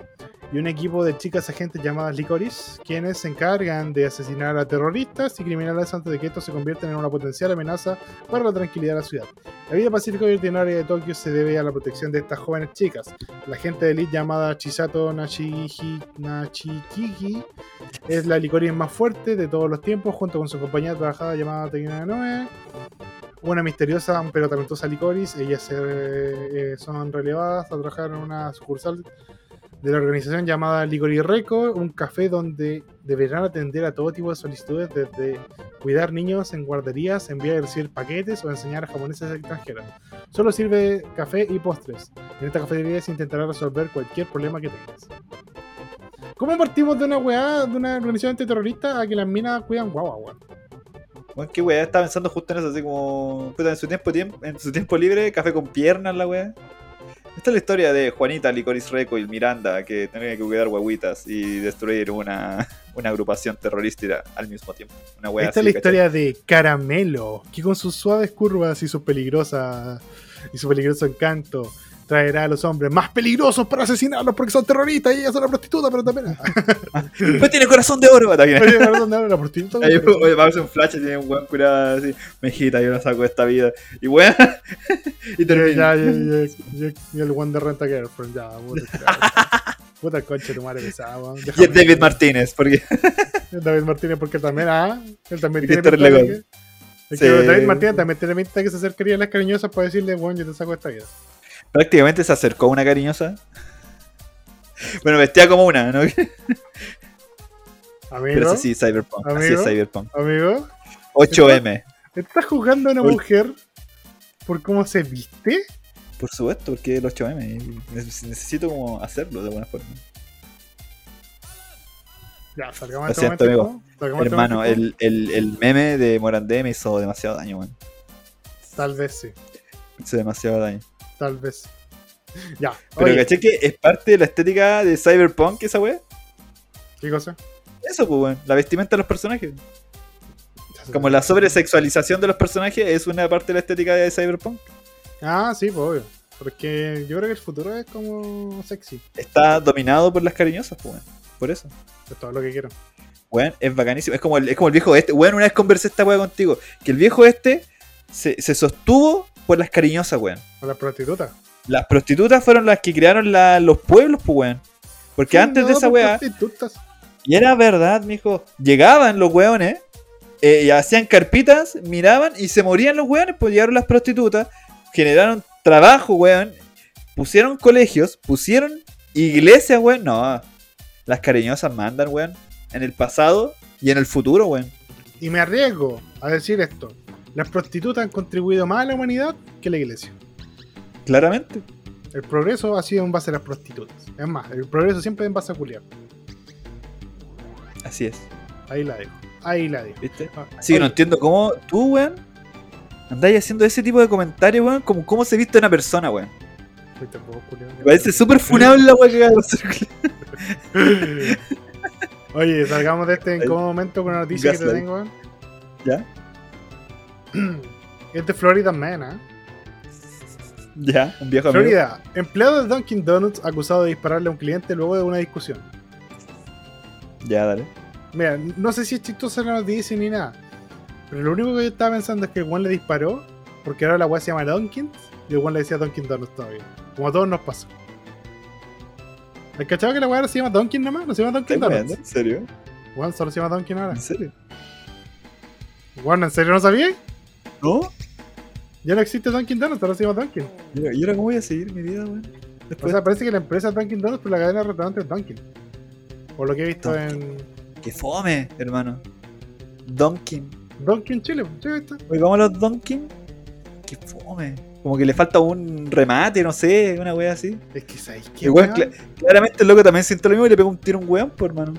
y un equipo de chicas agentes llamadas Licorice, quienes se encargan de asesinar a terroristas y criminales antes de que estos se conviertan en una potencial amenaza para la tranquilidad de la ciudad. La vida pacífica y ordinaria de Tokio se debe a la protección de estas jóvenes chicas. La agente de elite llamada Chisato Nachigi, Nachikigi es la Licorice más fuerte de todos los tiempos, junto con su compañera trabajada llamada Tekina Noe. Una misteriosa pero talentosa Licorice, ellas eh, son relevadas a trabajar en una sucursal de la organización llamada Licorice Reco, un café donde deberán atender a todo tipo de solicitudes, desde cuidar niños en guarderías, enviar y recibir paquetes o enseñar a japoneses extranjeras. Solo sirve café y postres. En esta cafetería se intentará resolver cualquier problema que tengas. ¿Cómo partimos de una weá, de una organización antiterrorista a que las minas cuidan guagua, weón? Bueno, qué weá, estaba pensando justo en eso, así como. Puta, en su tiempo, tiempo, en su tiempo libre, café con piernas, la weá. Esta es la historia de Juanita, Licorice Reco y Miranda, que tenían que cuidar guaguitas y destruir una, una agrupación terrorística al mismo tiempo. Una Esta es la historia de Caramelo, que con sus suaves curvas y su peligrosa y su peligroso encanto traerá a los hombres más peligrosos para asesinarlos porque son terroristas y ella es una prostituta, pero también. ¿cachai? Pues tiene corazón de oro, ataque. Oye, ¿dónde habla la prostituta? Ahí, oye, va a hacer un flash y tiene un weón curado así, mejita, yo no saco de esta vida. Y weón, y termina. ya, ya, ya, ya, el one de renta girlfriend, ya, puta, el de tu madre pesada. Y es David Martínez, porque David Martínez, porque también, ah, él también tiene de que- Sí. David Martínez también tiene pinta de que se acercaría a las cariñosas para decirle, bueno, yo te saco de esta vida. Prácticamente se acercó a una cariñosa. Bueno, vestía como una, ¿no? Amigo, Pero sí, sí, Cyberpunk. Así Amigo. es Cyberpunk. amigo, 8M. ¿estás jugando a una Uy. mujer por cómo se viste? Por supuesto, porque el 8M. y neces- Necesito como hacerlo de alguna forma. Ya, salgamos de este momento. amigo. de este Hermano, el, el, el meme de Morandé me hizo demasiado daño, weón. Tal vez sí, Me hizo demasiado daño. Tal vez. Ya. Pero Oye, caché que es parte de la estética de Cyberpunk esa weá. ¿qué cosa? Eso, pues, weón. La vestimenta de los personajes. Como la sobresexualización de los personajes es una parte de la estética de Cyberpunk. Ah, sí, pues obvio. Porque yo creo que el futuro es como sexy. Está dominado por las cariñosas, pues, weón. Por eso. Es todo lo que quiero. Weón, es bacanísimo. Es como el, es como el viejo este. Weón, una vez conversé esta weá contigo. Que el viejo este se, se sostuvo por las cariñosas, weón. O la prostituta. Las prostitutas fueron las que crearon la- los pueblos, pues, weón. Porque antes de esa pues, weá, prostitutas. y era verdad, mijo, llegaban los weones, eh, y hacían carpitas, miraban y se morían los weones, pues llegaron las prostitutas, generaron trabajo, weón, pusieron colegios, pusieron iglesias, weón. No, las cariñosas mandan, weón, en el pasado y en el futuro, weón. Y me arriesgo a decir esto. Las prostitutas han contribuido más a la humanidad que la iglesia. Claramente. El progreso ha sido en base a las prostitutas. Es más, el progreso siempre es en base a culiar. Así es, Ahí la dejo. Ahí la dejo. ¿viste? Ah, Así que no entiendo cómo tú, weón, andáis haciendo ese tipo de comentarios, weón, como cómo se viste una persona, weón. Me parece súper funable la weá que acaba de. Oye, salgamos de este incómodo momento con una noticia que te tengo. weón. ¿Ya? Es de Florida Man, ¿eh? Ya, un viejo amigo. Florida, empleado de Dunkin' Donuts acusado de dispararle a un cliente luego de una discusión. Ya, dale. Mira, no sé si es chistosa la noticia ni nada. Pero lo único que yo estaba pensando es que el one le disparó porque ahora la weá se llama Dunkin' y el one le decía Dunkin' Donuts todavía. Como a todos nos pasó. ¿Has cachado que la weá se llama Dunkin' nomás? No se llama Dunkin' ¿Estás Donuts. ¿En serio? Weón, solo se llama Dunkin' ahora. ¿En serio? Weón, ¿en serio no sabías? ¿No? Ya no existe Dunkin' Donuts, ahora se llama Dunkin'. ¿Y ahora- ¿Y ahora cómo voy a seguir mi vida, weón? O Después, sea, parece que la empresa es Dunkin' Donuts, pero la cadena de restaurantes es Dunkin'. Por lo que he visto en ¡Qué fome, hermano! Donkin. Dunkin' Chile. ¿sí viste? Oye, vamos a los Donkin. ¡Qué fome! Como que le falta un remate, no sé, una wea así. Es que sabéis que. Claramente el loco también siente lo mismo y le pega un tiro a un weón, pues, hermano.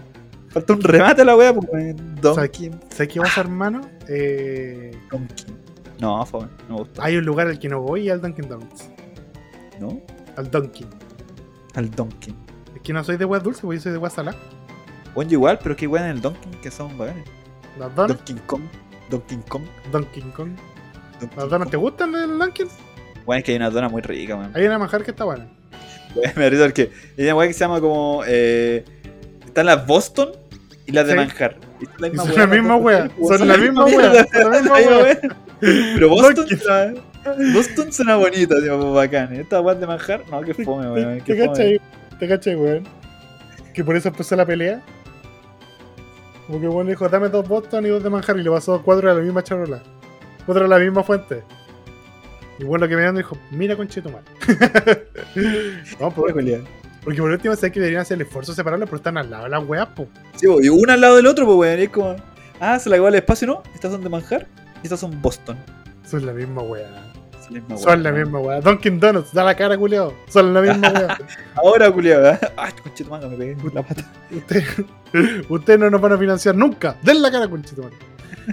Falta un remate a la wea, pues, weón. Donkin. ¿Sabes qué pasa, hermano? Eh, Donkin. No, fome, no me gusta. hay un lugar al que no voy y al Dunkin' Donuts. ¿No? Al Dunkin'. Al Donkin. Es que no soy de hueá dulce, porque yo soy de hueá salada. Bueno, igual, pero qué weón en el Donkin que son weones. Las donuts, Donkey Kong. Donkey Kong. Donkey Kong. ¿Las donuts te gustan del Dunkin'? Weón, es que hay una dona muy rica, weón. Hay una manjar que está buena. Me risa porque hay una weá que se llama como. Eh, están las Boston y las de Sí. manjar. Y son la misma son weá, la misma ¿no? weá, Son la misma weá, mierda, son la misma la misma weá. weá. Pero Boston, suena- Boston suena bonito, tipo, bacán. Esta weá de manjar, no, qué fome, weón. ¿Te, cachai? ¿Te cachai, weón? Que por eso empezó la pelea. Como que weón le dijo, dame dos Boston y dos de manjar y le pasó cuatro de la misma charola. Cuatro de la misma fuente. Y bueno, lo que me dijo, mira conchetumar. no, por, Julián. Porque por último sé que deberían hacer el esfuerzo de separarlos, pero están al lado de las weas, po. Sí, y una al lado del otro, pues, weón. y es como. Ah, se la igual el espacio, ¿no? Estas son de manjar y estas son Boston. Son la misma wea. Son la misma Son weá, la ¿no? misma wea. Dunkin' Donuts, da la cara, culiao. Son la misma wea. Ahora, culiado, ¿eh? Ay, conchetumanga, me pegué en la pata. Ustedes no nos van a financiar nunca. Den la cara, conchetumar.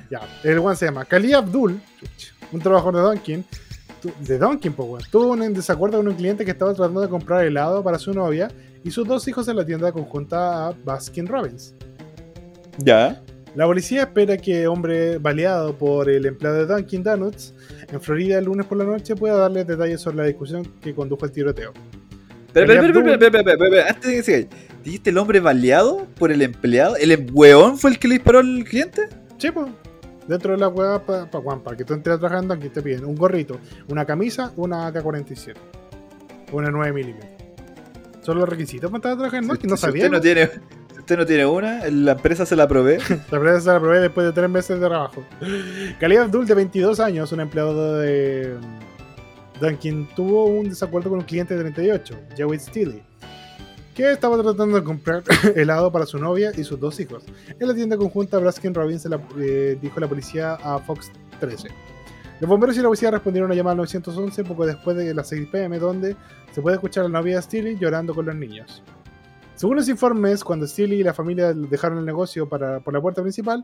Ya, el one se llama Kali Abdul, un trabajador de Dunkin'. De Dunkin', pues, weón. Tuvo un desacuerdo con un cliente que estaba tratando de comprar helado para su novia y sus dos hijos en la tienda conjunta a Baskin Robbins. Ya. La policía espera que hombre baleado por el empleado de Dunkin' Donuts en Florida el lunes por la noche pueda darles detalles sobre la discusión que condujo al tiroteo. Pero, pero, pero, pero, pero, pero, pero, pero, antes de que sigáis, ¿dijiste el hombre baleado por el empleado? ¿El weón fue el que le disparó al cliente? Sí, pues. Dentro de la hueá, para pa, Juan, para que tú entres trabajando, aquí te piden un gorrito, una camisa, una AK-47. Una 9 milímetros. Son los requisitos para entrar a trabajar no si sabía. usted no tiene, si usted no tiene una, la empresa se la provee. La empresa se la probé después de tres meses de trabajo. Khalid Abdul, de 22 años, un empleado de Dunkin', tuvo un desacuerdo con un cliente de 38, Joey Steely, que estaba tratando de comprar helado para su novia y sus dos hijos. En la tienda conjunta, Baskin Robbins la- eh, dijo la policía a Fox 13. Los bomberos y la policía respondieron a una llamada al 911 poco después de las 6 pm, donde se puede escuchar a la novia de Steely llorando con los niños. Según los informes, cuando Steely y la familia dejaron el negocio para, por la puerta principal,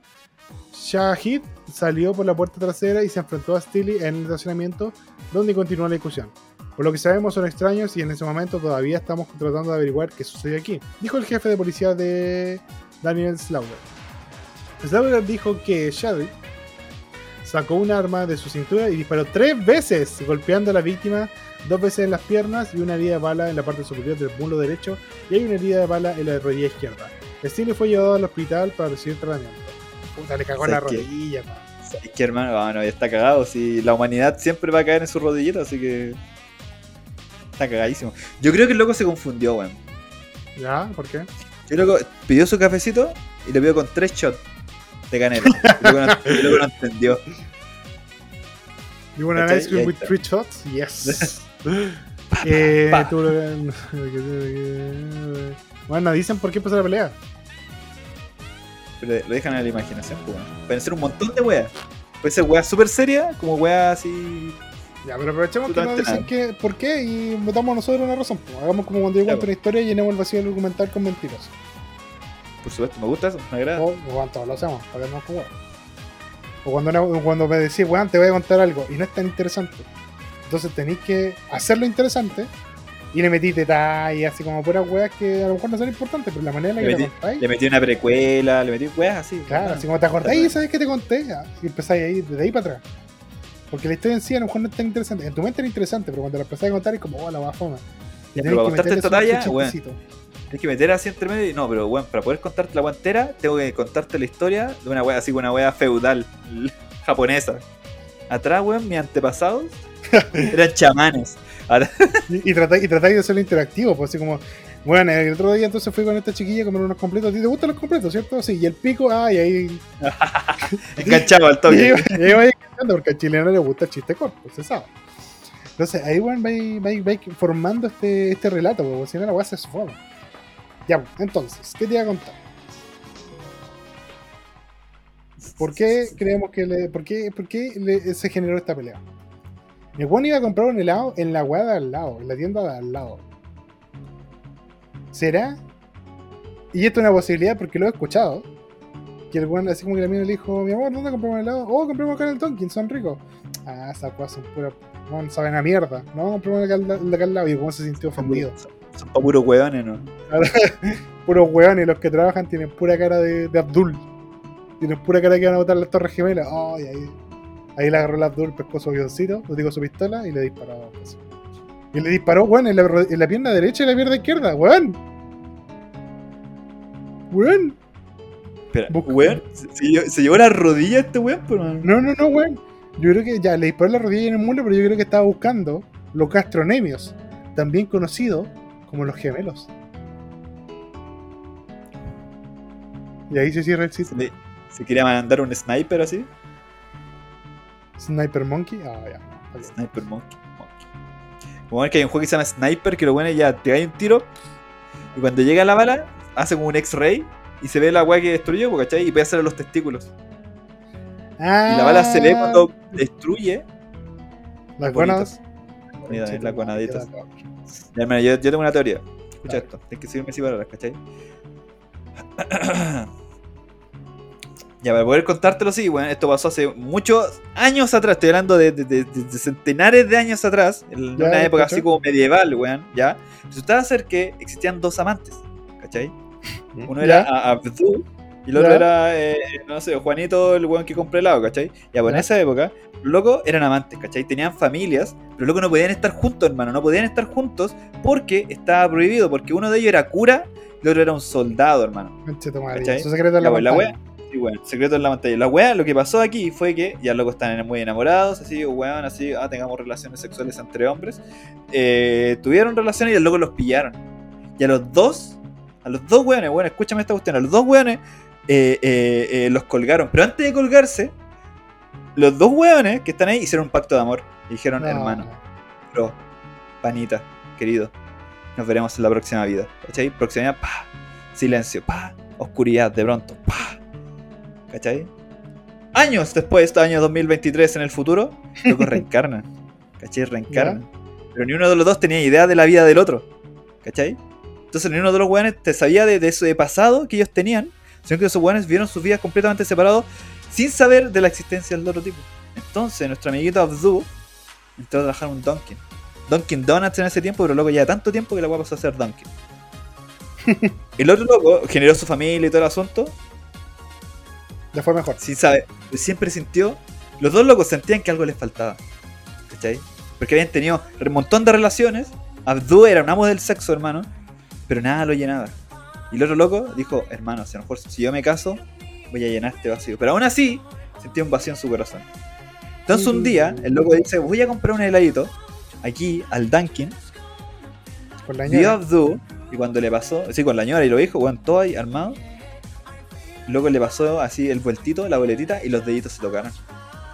Shahid salió por la puerta trasera y se enfrentó a Steely en el estacionamiento, donde continuó la discusión. Por lo que sabemos son extraños y en ese momento todavía estamos tratando de averiguar qué sucede aquí, dijo el jefe de policía de Daniel Slaughter. Slaughter dijo que Shadwick sacó un arma de su cintura y disparó tres veces, golpeando a la víctima dos veces en las piernas y una herida de bala en la parte superior del muslo derecho y hay una herida de bala en la rodilla izquierda. Steele fue llevado al hospital para recibir tratamiento. Puta, le cagó en la rodilla, pa. Es que hermano, ah, no, ya está cagado. Si la humanidad siempre va a caer en su rodillita, así que. Está cagadísimo. Yo creo que el loco se confundió, weón. ¿Ya? ¿Por qué? El loco pidió su cafecito y lo pidió con tres shots de canela. El loco no, el loco no entendió. You want an ice cream with three shots? Yes. eh, pa. tú lo- Bueno, dicen por qué empezó la pelea. Pero lo dejan a la imaginación, pues, weón. Pueden ser un montón de weas. Puede ser weas súper serias, como weas así. Ya, pero aprovechemos que nos dicen que por qué y metamos nosotros una razón. pues. Hagamos como cuando yo cuento una historia y llenemos el vacío del documental con mentiras. Por supuesto, me gusta eso, me agrada. O, cuando lo hacemos, para que no. O cuando, cuando me decís, weón, te voy a contar algo y no es tan interesante. Entonces tenéis que hacerlo interesante y le metís detalles, así como puras weas que a lo mejor no son importantes, pero la manera en la Le que la metí- contáis. Le metí una precuela, le metí weas así. Claro, así como te acordáis, ¿sabes qué te conté? Y empezáis ahí, desde ahí para atrás. Porque la historia en sí a lo mejor no es tan interesante. En tu mente era interesante, pero cuando la empezáis a contar es como, oh, la. Ya, pero para contarte esta talla, weón. Tienes que meter así entre medio y no, pero weón, para poder contarte la wea entera, tengo que contarte la historia de una wea así, una wea feudal, japonesa. Atrás, weón, mis antepasados eran chamanes. Ahora, Y, y tratáis, y tratáis de hacerlo interactivo, pues así como, bueno, el otro día entonces fui con esta chiquilla a comer unos completos. ¿A te gustan los completos, cierto? Sí, y el pico, ah, y ahí. enganchado al toque. y ahí porque al chileno le gusta el chiste corto, se sabe. Entonces ahí, vais, vais formando este, este relato, porque si no la weá se esfuma. Ya, pues, entonces, ¿qué te iba a contar? ¿Por qué creemos que le. ¿Por qué, por qué le- se generó esta pelea? El weón iba a comprar un helado en la weá de al lado, en la tienda de al lado. ¿Será? Y esto es una posibilidad porque lo he escuchado. Que el weón, así como que la mina le dijo, mi amor, ¿dónde compramos el helado? Oh, compramos acá en el Tonkin, son ricos. Ah, esas cosas son pura. No, saben a mierda. No, compramos acá, acá al lado. Y el weón se sintió ofendido. Son, son pa' puros weones, ¿no? Puros weones, los que trabajan tienen pura cara de, de Abdul. Tienen pura cara que van a botar las torres gemelas. Ay, ahí. Ahí le agarró el Abdul, pescó su avioncito, lo digo su pistola y le disparó. pues. Y le disparó, weón, en la, ro- en la pierna derecha y la pierna izquierda, weón. Weón. Espera, weón, se, se llevó- se llevó la rodilla este weón, pero No, no, no, weón. Yo creo que ya le disparó la rodilla en el muslo, pero yo creo que estaba buscando los gastronemios, también conocidos como los gemelos. Y ahí se cierra el se, sitio. le- se quería mandar un sniper así. Sniper Monkey. Ah, ya. Sniper Monkey. Como ver que hay un juego que se llama Sniper, que lo bueno es ya te cae un tiro. Y cuando llega la bala, hace como un X-ray. Y se ve la weá que destruyó, ¿cachai? Y puede hacer los testículos. Ah, Y la bala se ve cuando destruye. Las. Mira, Conche las gonaditas. ya, hermano, yo, yo tengo una teoría. Escucha esto. Tienes que seguirme así palabras, ¿cachai? Ya, para poder contártelo, sí, bueno, esto pasó hace muchos años atrás, estoy hablando de, de- de- de centenares de años atrás, en Ya, una época ¿cachai? así como medieval, weón, ¿ya? Resultaba ser que existían dos amantes, ¿cachai? Uno Ya. era a- Abdul y el otro era, eh, no sé, Juanito, el weón que compra helado, ¿cachai? Ya, pues en esa época, los locos eran amantes, ¿cachai? Tenían familias, pero los locos no podían estar juntos, hermano, no podían estar juntos porque estaba prohibido, porque uno de ellos era cura y el otro era un soldado, hermano. Madre. Su secreto en la pues, la. Sí, weón, secreto en la pantalla. La weá, lo que pasó aquí fue que ya locos están muy enamorados, así, weón, así, ah, tengamos relaciones sexuales entre hombres. Eh, tuvieron relaciones y el loco los pillaron. Y a los dos, a los dos weones, weón, escúchame esta cuestión, a los dos weones eh, eh, los colgaron. Pero antes de colgarse, los dos weones que están ahí hicieron un pacto de amor. Y dijeron, No. hermano, bro, panita, querido, nos veremos en la próxima vida. ¿Cachai? Próxima, pa, silencio, pa, oscuridad de pronto, pa. ¿Cachai? Años después, este año 2023 en el futuro, locos reencarnan. ¿Cachai? Reencarnan. Pero ni uno de los dos tenía idea de la vida del otro. ¿Cachai? Entonces ni uno de los weones te sabía de, de eso de pasado que ellos tenían, sino que esos weones vieron sus vidas completamente separados sin saber de la existencia del otro tipo. Entonces nuestro amiguito Abdu entró a trabajar en un Dunkin'. Dunkin' Donuts en ese tiempo, pero loco ya tanto tiempo que la weá pasó a ser Dunkin'. el otro loco generó su familia y todo el asunto. Le fue mejor. Sí, sabe, siempre sintió. Los dos locos sentían que algo les faltaba. ¿Cachai? Porque habían tenido un montón de relaciones. Abdú era un amo del sexo, hermano. Pero nada lo llenaba. Y el otro loco dijo, hermano, si a lo mejor si yo me caso, voy a llenar este vacío. Pero aún así, sentía un vacío en su corazón. Entonces un día, el loco dice, voy a comprar un heladito aquí al Dunkin'. Con la Vio a. Abdú y cuando le pasó, sí, con la ñora y lo dijo, weón, todo ahí armado. Luego le pasó así el vueltito, la boletita y los deditos se tocaron.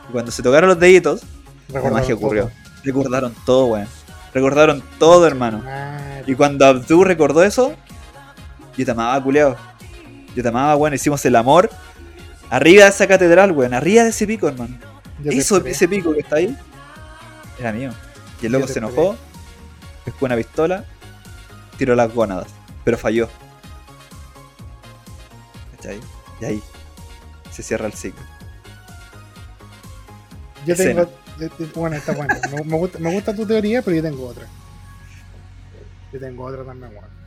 Y cuando se tocaron los deditos, la Recordaron magia todo. ocurrió. Recordaron todo, weón. Recordaron todo, hermano. Madre. Y cuando Abdú recordó eso, yo te amaba, culeado. Yo te amaba, weón. Hicimos el amor arriba de esa catedral, weón. Arriba de ese pico, hermano. Eso, ese pico que está ahí, era mío. Y el loco se enojó, pescó una pistola, tiró las gónadas, pero falló. ¿Cachai? Y ahí se cierra el ciclo. Yo escena. tengo. eh, eh, Bueno, está bueno. Me, me gusta, me gusta tu teoría, pero yo tengo otra. Yo tengo otra también, weón.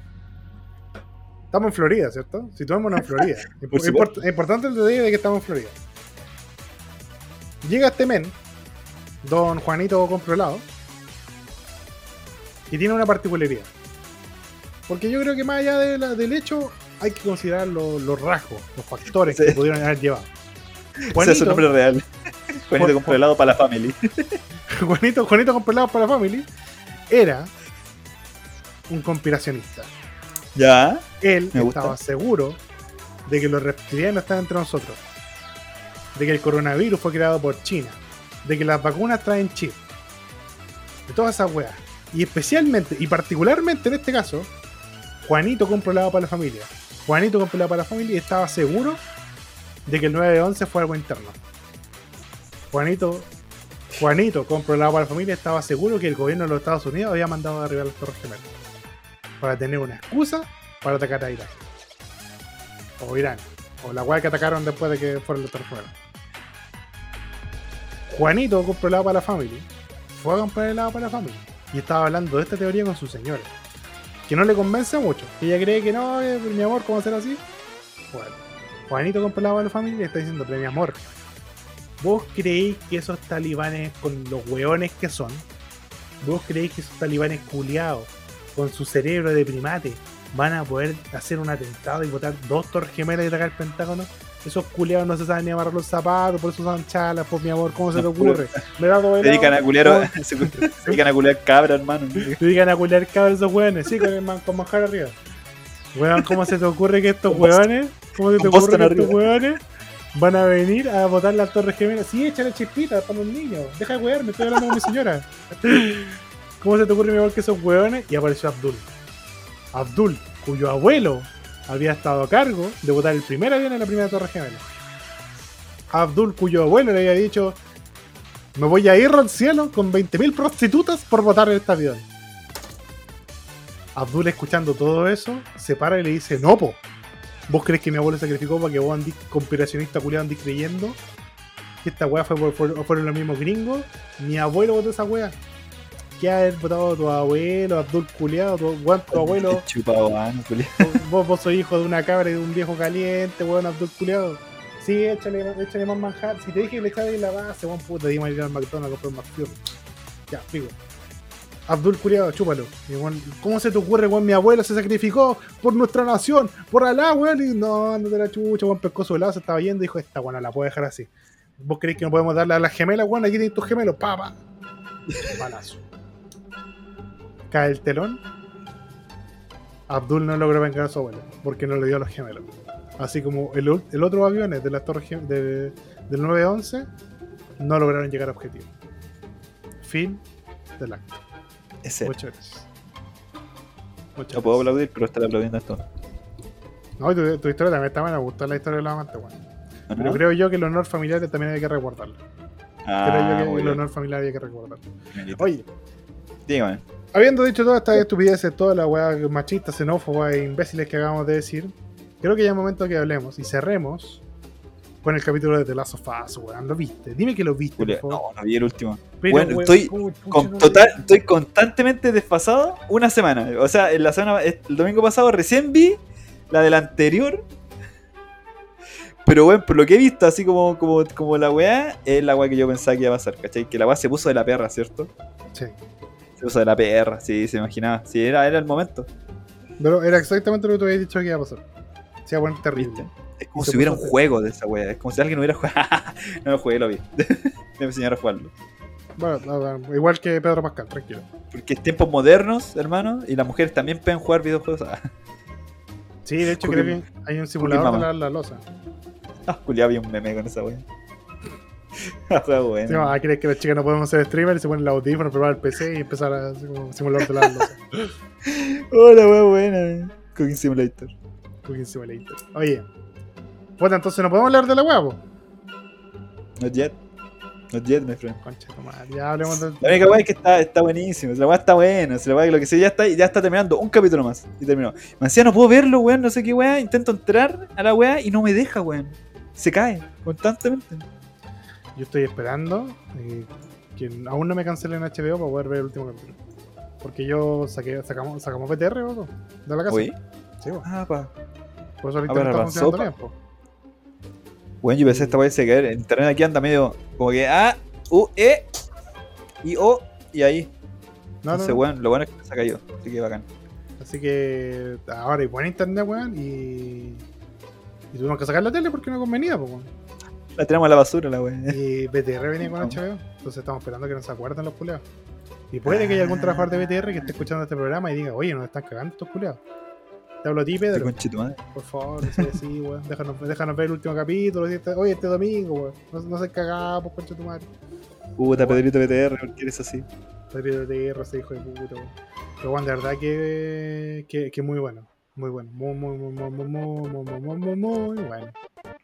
Estamos en Florida, ¿cierto? Situémonos en Florida. Por import- importante el detalle de que estamos en Florida. Llega este men, don Juanito Compro Helado, y tiene una particularidad. Porque yo creo que más allá de la- del hecho, hay que considerar lo- los rasgos, los factores Sí. que pudieron haber llevado. Ese es su Juanito- nombre real. Juanito Juan- compró helado para la family. Juanito, Juanito para la family era un conspiracionista. Ya. Él Me gusta. estaba seguro de que los reptilianos están entre nosotros, de que el coronavirus fue creado por China, de que las vacunas traen chip, de todas esas weas. Y especialmente, y particularmente en este caso, Juanito compró helado para la familia. Juanito compró helado para la familia y estaba seguro de que el 9-11 fue algo interno. Juanito, Juanito compró helado para la familia y estaba seguro que el gobierno de los Estados Unidos había mandado a derribar las Torres Gemelas. Para tener una excusa para atacar a Irak. O Irán. O la weá que atacaron después de que fueron los Torres Gemelas. Juanito compró helado para la family. Fue a comprar helado para la family. Y estaba hablando de esta teoría con su señora. Que no le convence mucho. Ella cree que no, eh, mi amor, ¿cómo hacer así? Bueno, Juanito compró la family y le está diciendo, pero amor, ¿vos creéis que esos talibanes, con los hueones que son, vos creéis que esos talibanes culiados, con su cerebro de primate, van a poder hacer un atentado y botar dos torres gemelas y atacar el Pentágono? Esos culiados no se saben ni amarrar los zapatos, por eso usan chalas, pues mi amor, ¿cómo se te ocurre? Me da Se dedican a culiar, ¿Cómo- se dedican a culiar cabra, hermano. te digan a culiar cabros esos hueones, sí, con man, con manjar arriba. Weón, ¿cómo se te ocurre que estos hueones, cómo se te ocurre que estos hueones van a venir a botar las torres gemelas? Sí, échale chispitas para los niños, deja de wear, me estoy hablando con mi señora. ¿Cómo se te ocurre, mi amor, que esos hueones? Y apareció Abdul. Abdul, cuyo abuelo había estado a cargo de botar el primer avión en la primera torre gemela. Abdul, cuyo abuelo le había dicho, me voy a ir al cielo con 20.000 prostitutas por botar este avión. Abdul, escuchando todo eso, se para y le dice, no, po. ¿Vos crees que mi abuelo sacrificó para que vos andís conspiracionista culiado andís creyendo? Que esta weá fueron los mismos gringos. Mi abuelo votó esa weá. ¿Qué haber votado tu abuelo, Abdul culiado, tu, weón, tu abuelo? Chupado, vos, vos sois hijo de una cabra y de un viejo caliente, weón, Abdul culiado. Sí, échale, échale más manjar. Si te dije que le echabas la base, weón, puta, dimos a ir al McDonald's a comprar un McFlurry. Ya, figo. Abdul culiado, chúpalo. Y, weón, ¿Cómo se te ocurre, weón? Mi abuelo se sacrificó por nuestra nación, por Alá, weón. Y no, no te la chucha, weón, pescó su helado, se estaba yendo y dijo, esta weón, la puedo dejar así. ¿Vos creéis que no podemos darle a las gemelas, weón? Aquí tienes tus gemelos, pa, pa. Cae el telón. Abdul no logró vengar a su abuelo porque no le dio a los gemelos. Así como el, otro aviones de la torre de- del 911 no lograron llegar a objetivo. Fin del acto. Ese. Muchas gracias. Muchas No puedo gracias. aplaudir, pero estar aplaudiendo esto. No, tu, tu historia también está buena, me gustó la historia de los amantes, weón. ¿No? Pero creo yo que el honor familiar también hay que recordarlo. Ah, creo yo que muy el honor familiar hay que recordarlo. Oye, Dígame. Habiendo dicho todas estas estupideces, todas las weas machistas, xenófobas e imbéciles que acabamos de decir, creo que ya es momento que hablemos y cerremos con el capítulo de The Last of Us, weón. ¿Lo viste? Dime que lo viste, por Julia, favor. no, no vi el último. Pero, bueno, weón, estoy ¿cómo chucha Con no lo total, estoy constantemente desfasado una semana. O sea, en la semana, el domingo pasado recién vi la del anterior. Pero bueno, por lo que he visto, así como, como, como la weá, es la weá que yo pensaba que iba a pasar, ¿cachai? Que la weá se puso de la perra, ¿cierto? Sí. Se puso de la perra, sí, se imaginaba. Sí, era, era el momento. Pero era exactamente lo que te había dicho que iba a pasar. Se iba a poner terrible. ¿Viste? Es como si hubiera un juego de esa weá. Es como si alguien hubiera jugado. no lo jugué, lo vi. Me enseñaron a jugarlo. Bueno, no, no, igual que Pedro Pascal, tranquilo. Porque es tiempos modernos, hermano, y las mujeres también pueden jugar videojuegos. Sí, de hecho creo que hay un simulador de la, la losa. Ah, culiado, había un meme con esa weá. Está bueno. Sí, ah, crees que las chicas no podemos ser streamers y se ponen el audífono, probar el PC y empezar a como, simulador de la losa. Hola, weá buena. Cooking Simulator. Cooking Simulator. Oye, puta, entonces no podemos hablar de la huevo. Not yet. Not yet, my friend. Concha ya hablemos de. La única weá es que está, está buenísimo. La weá está buena. La weá que lo que sé, ya está, ya está terminando. Un capítulo más. Y terminó. Me decía, no puedo verlo, weón. No sé qué weá. Intento entrar a la weá y no me deja, weón. Se cae constantemente. Yo estoy esperando eh, que aún no me cancelen HBO para poder ver el último capítulo. Porque yo saqué, sacamos, sacamos PTR loco, de la casa. Oye. Sí, po. Ah, pa. por eso el Ah, internet pero está la funcionando sopa. bien, po. Weón, yo pensé esta weá se caer. Internet aquí anda medio como que A, U, E y O y ahí. No, no, Entonces, no. lo bueno es que se ha caído. Así que bacán. Así que ahora hay buen internet, weón, y. Y tuvimos que sacar la tele porque no convenía, po, weón. La tiramos a la basura, la weá. Y BTR venía con HBO, entonces estamos esperando que nos acuerden los culeados. Y puede que haya algún trabajador de BTR que esté escuchando este programa y diga, oye, nos están cagando estos culeados. Te hablo a ti, Este Pedro. conchito, madre. Por favor, no seas así, weón. Déjanos, déjanos ver el último capítulo. este- Oye, este domingo, weón. No, no se cagado, pues, concha tu madre. Puta, Pedrito BTR, ¿por qué eres así? Pedro BTR, ese hijo de puta, weón. Pero, weón, de verdad que, que, que muy bueno. Muy bueno. Muy, muy, muy, muy, muy, muy, muy, muy, muy, bueno.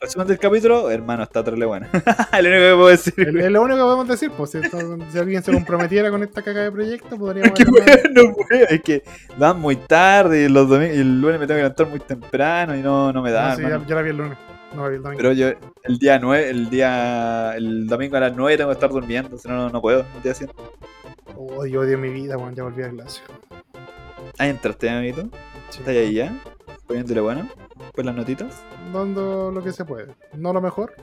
Resumen del capítulo, hermano, está terrible bueno. es lo único que puedo decir. Es, es lo único que podemos decir, pues. Si, esto- si alguien se comprometiera con esta caga de proyecto, podríamos. que hacer una- weón, no puedo. Es que dan muy tarde y los domingos, y el lunes me tengo que levantar muy temprano y no, no me da. No, sí, ya, ya la vi el lunes. No la vi el domingo. Pero yo el día 9, el día el domingo a las 9 tengo que estar durmiendo, si no no, puedo, no estoy haciendo. Odio, odio mi vida, weón. Ya volví a clase. Ahí entraste, amiguito. Estás ahí ya, poniéndole bueno, pues las notitas. Dando lo que se puede. No lo mejor.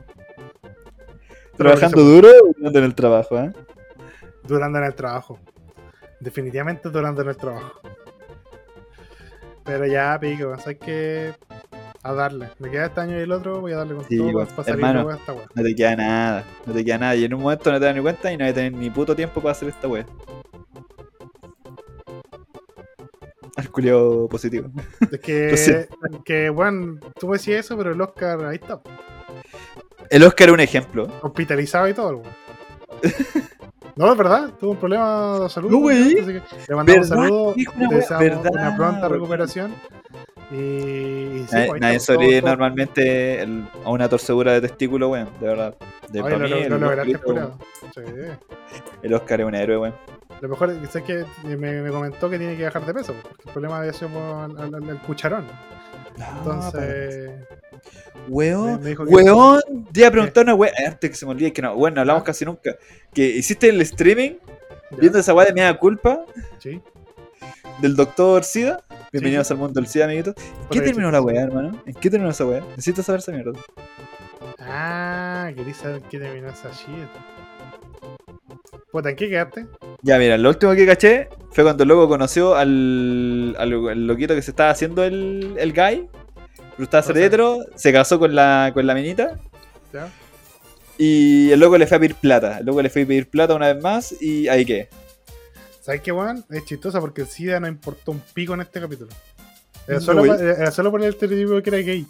Trabajando duro o durando en el trabajo, ¿eh? Durando en el trabajo. Definitivamente durando en el trabajo. Pero ya, pico, ¿sabes que A darle. Me queda este año y el otro, voy a darle con Sí, todo weón. para salir Hermano. esta weá. No te queda nada, no te queda nada. Y en un momento no te das ni cuenta y no vas a tener ni puto tiempo para hacer esta wea. Positivo. Es que, que, bueno, tú me decías eso, pero el Oscar ahí está. El Oscar es un ejemplo. Hospitalizado y todo, weón. No, es verdad, tuvo un problema de salud. No, güey. así que Le mandamos saludos, le deseamos ¿verdad, una pronta recuperación. Y, y sí, nadie pues, nadie sobrevive normalmente el- a una torcedura de testículo, weón. De verdad. De, para lo, mí, lo, el, lo. Sí. el Oscar es un héroe, weón. Lo mejor es que me, me comentó que tiene que bajar de peso, porque el problema había sido por el, el- cucharón. Entonces, Weón, me- me dijo que- weón, te iba a preguntar una weón. Antes que se me olvide que no, bueno, no hablamos casi nunca. Que hiciste el streaming ¿ya? viendo esa weá de media culpa Sí. del doctor Sida. Bienvenidos al mundo del Sida, amiguitos. ¿Qué Porque- terminó la weá, hermano? ¿En qué terminó esa weá? Necesito saber esa mierda. Ah, quería saber qué terminó esa shit. Puta, ¿en qué quedaste? Ya, mira, lo último que caché fue cuando el loco conoció al, al, al loquito que se estaba haciendo el, el guy. Pero estaba ser O sea- hetero, se casó con la, con la minita. ¿Ya? Y el loco le fue a pedir plata. El loco le fue a pedir plata una vez más y ahí qué. ¿Sabes qué, weón? Es chistosa porque el SIDA no importó un pico en este capítulo. Era No, solo, güey. pa- era solo por el estereotipo que era gay.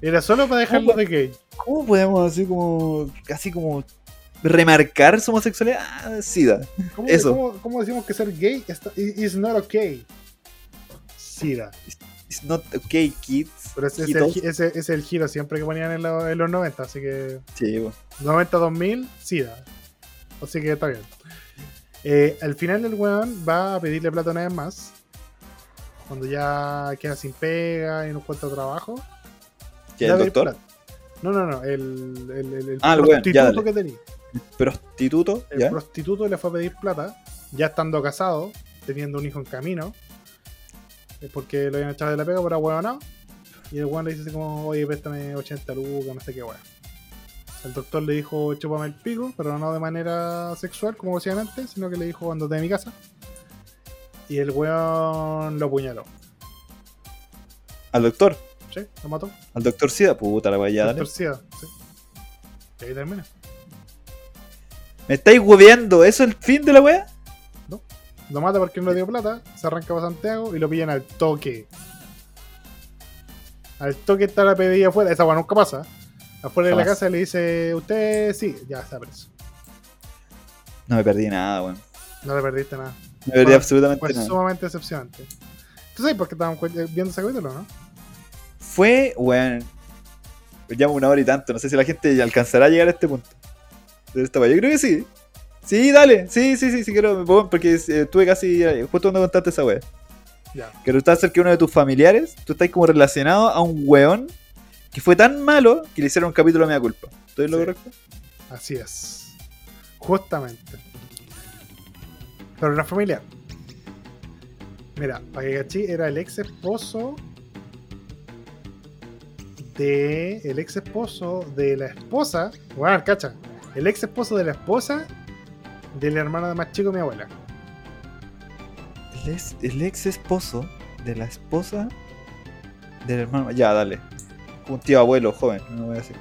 Era solo para dejarlo de gay. ¿Cómo podemos así como. así como. Remarcar su homosexualidad? Ah, Sida. ¿Cómo, Eso. cómo- cómo decimos que ser gay está- is not okay? SIDA. It's not okay, kids. Pero ese es, el, gi- ese- ese es el giro siempre que ponían en, lo- en los 90, así que Sí, po. 90-2000, SIDA. Así que está bien. Eh, al final el weón va a pedirle plata una vez más. Cuando ya queda sin pega y no encuentra trabajo. ¿Qué, le va el doctor? No, no, no. El, el, el, el Ah, ya, prostituto que tenía. Prostituto, El ¿ya? prostituto le fue a pedir plata, ya estando casado, teniendo un hijo en camino, porque lo habían echado de la pega por ahueonado. Y el weón le dice así como, oye, préstame 80 lucas, no sé qué weón. El doctor le dijo, chúpame el pico, pero no de manera sexual, como decían antes, sino que le dijo, andate de mi casa. Y el weón lo apuñaló. Al doctor. ¿Sí? Lo mató. Al doctor Sida. Puta la weá, ya, dale. Doctor Sida, sí. Y ahí termina. ¿Me estáis hueveando? ¿Eso es el fin de la weá? Lo mata porque no le dio plata, se arranca para Santiago y lo pillan al toque. Al toque está la pedida afuera, esa weá nunca pasa. Afuera de la casa le dice, usted sí, ya está preso. No me perdí nada, weón. No le perdiste nada. No me perdí Fue- absolutamente Fue nada. sumamente decepcionante. ¿Tú sabes por qué estábamos cu- viendo ese capítulo, no? Fue, weón. Llamo una hora y tanto. No sé si la gente alcanzará a llegar a este punto. De esta. Yo creo que sí. Sí, dale. Sí, sí, sí, sí quiero. Porque eh, estuve casi. eh, Justo cuando contaste esa weá. Ya. Que estás cerca de uno de tus familiares. Tú estás como relacionado a un weón que fue tan malo que le hicieron un capítulo a mi culpa. ¿Estoy en lo Sí. correcto? Así es. Justamente. Pero era familiar. Mira, para que cachí, era el ex esposo de. El ex esposo de la esposa. Bueno, cacha. El ex esposo de la esposa del hermano de más chico de mi abuela. El ex, el ex esposo de la esposa del hermano. Ya, dale. Un tío abuelo joven, no voy a decir.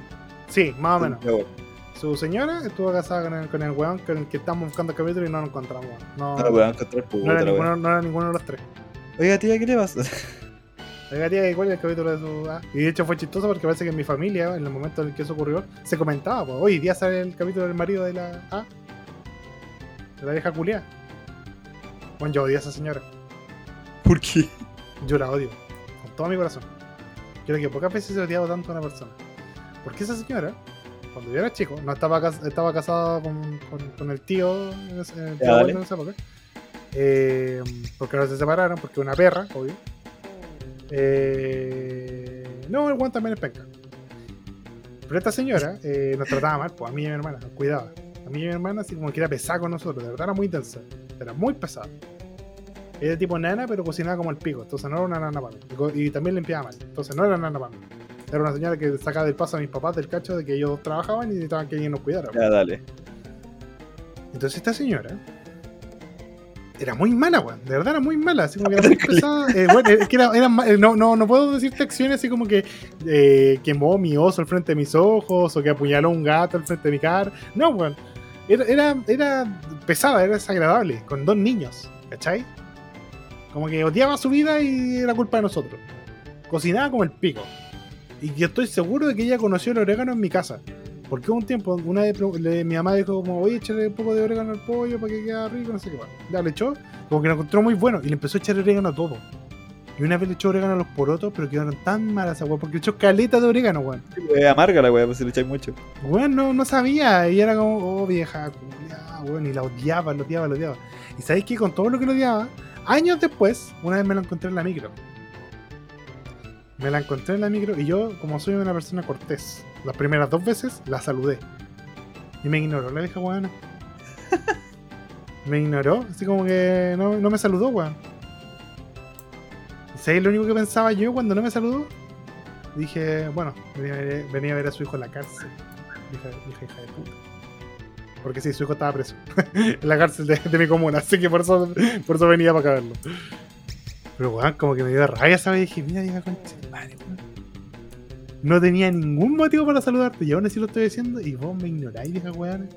Sí, más o menos. Su señora estuvo casada con el, con el weón con el que estamos buscando capítulo y no lo encontramos. No, No lo encontrar no era ninguno, no era ninguno de los tres. Oiga, tía, ¿qué le pasa? Oiga, tía, ¿cuál es el capítulo de su.? ah? Y de hecho fue chistoso porque parece que en mi familia, en el momento en el que eso ocurrió, se comentaba, pues, hoy día sale el capítulo del marido de la. Ah, de la vieja culia. Bueno, yo odio a esa señora. ¿Por qué? Yo la odio. Con todo mi corazón. Creo que pocas veces he odiado tanto a una persona. Porque esa señora, cuando yo era chico, no estaba, cas- estaba casada con, con- con el tío, en ese- en esa época. Eh, porque ahora se separaron, porque una perra, obvio. Eh, no, el Juan también es penca. Pero esta señora eh, nos trataba mal, pues a mí y a mi hermana, nos cuidaba. A mí y a mi hermana, así como que era pesada con nosotros, de verdad era muy intensa. Era muy pesada. Era de tipo nana, pero cocinaba como el pico. Entonces no era una nana para mí. Y también limpiaba mal. Entonces no era nana para mí. Era una señora que sacaba del paso a mis papás del cacho de que ellos trabajaban y necesitaban que alguien nos cuidara. Ya, dale. Entonces esta señora era muy mala, weón. De verdad era muy mala. Así como que era muy pesada. Eh, bueno, es que era, era eh, no, no, no puedo decirte acciones así como que eh, quemó mi oso al frente de mis ojos o que apuñaló un gato al frente de mi cara. No, weón. Era, era, era pesada, era desagradable. Con dos niños. ¿Cachai? Como que odiaba su vida y era culpa de nosotros. Cocinaba como el pico. Y yo estoy seguro de que ella conoció el orégano en mi casa. Porque hubo un tiempo, una vez mi mamá dijo como, oye, échale un poco de orégano al pollo para que quede rico, no sé qué más. Ya le echó, como que lo encontró muy bueno y le empezó a echar orégano a todo. Y una vez le echó orégano a los porotos, pero quedaron tan malas esa weá, porque le echó caleta de orégano, weón. Es amarga la weá, pues si le echáis mucho. Weón, no, no sabía. Y era como, oh, vieja, culiá, weón. Y la odiaba, la odiaba, la odiaba. Y sabéis que con todo lo que lo odiaba, años después, una vez me la encontré en la micro. Me la encontré en la micro y yo, como soy una persona cortés, las primeras dos veces la saludé. Y me ignoró la vieja weona. me ignoró, así como que no, no me saludó, weón. ¿Y sabéis lo único que pensaba yo cuando no me saludó? Dije, bueno, venía a ver, venía a, ver a su hijo en la cárcel. Hija, hija, hija de puta. Porque sí, su hijo estaba preso en la cárcel de, de mi comuna, así que por eso, por eso venía para acá verlo. Pero weón, como que me dio rabia esa vez y dije, mira, hija concha madre, weón. No tenía ningún motivo para saludarte y aún así lo estoy diciendo y vos me ignoráis, vieja weón.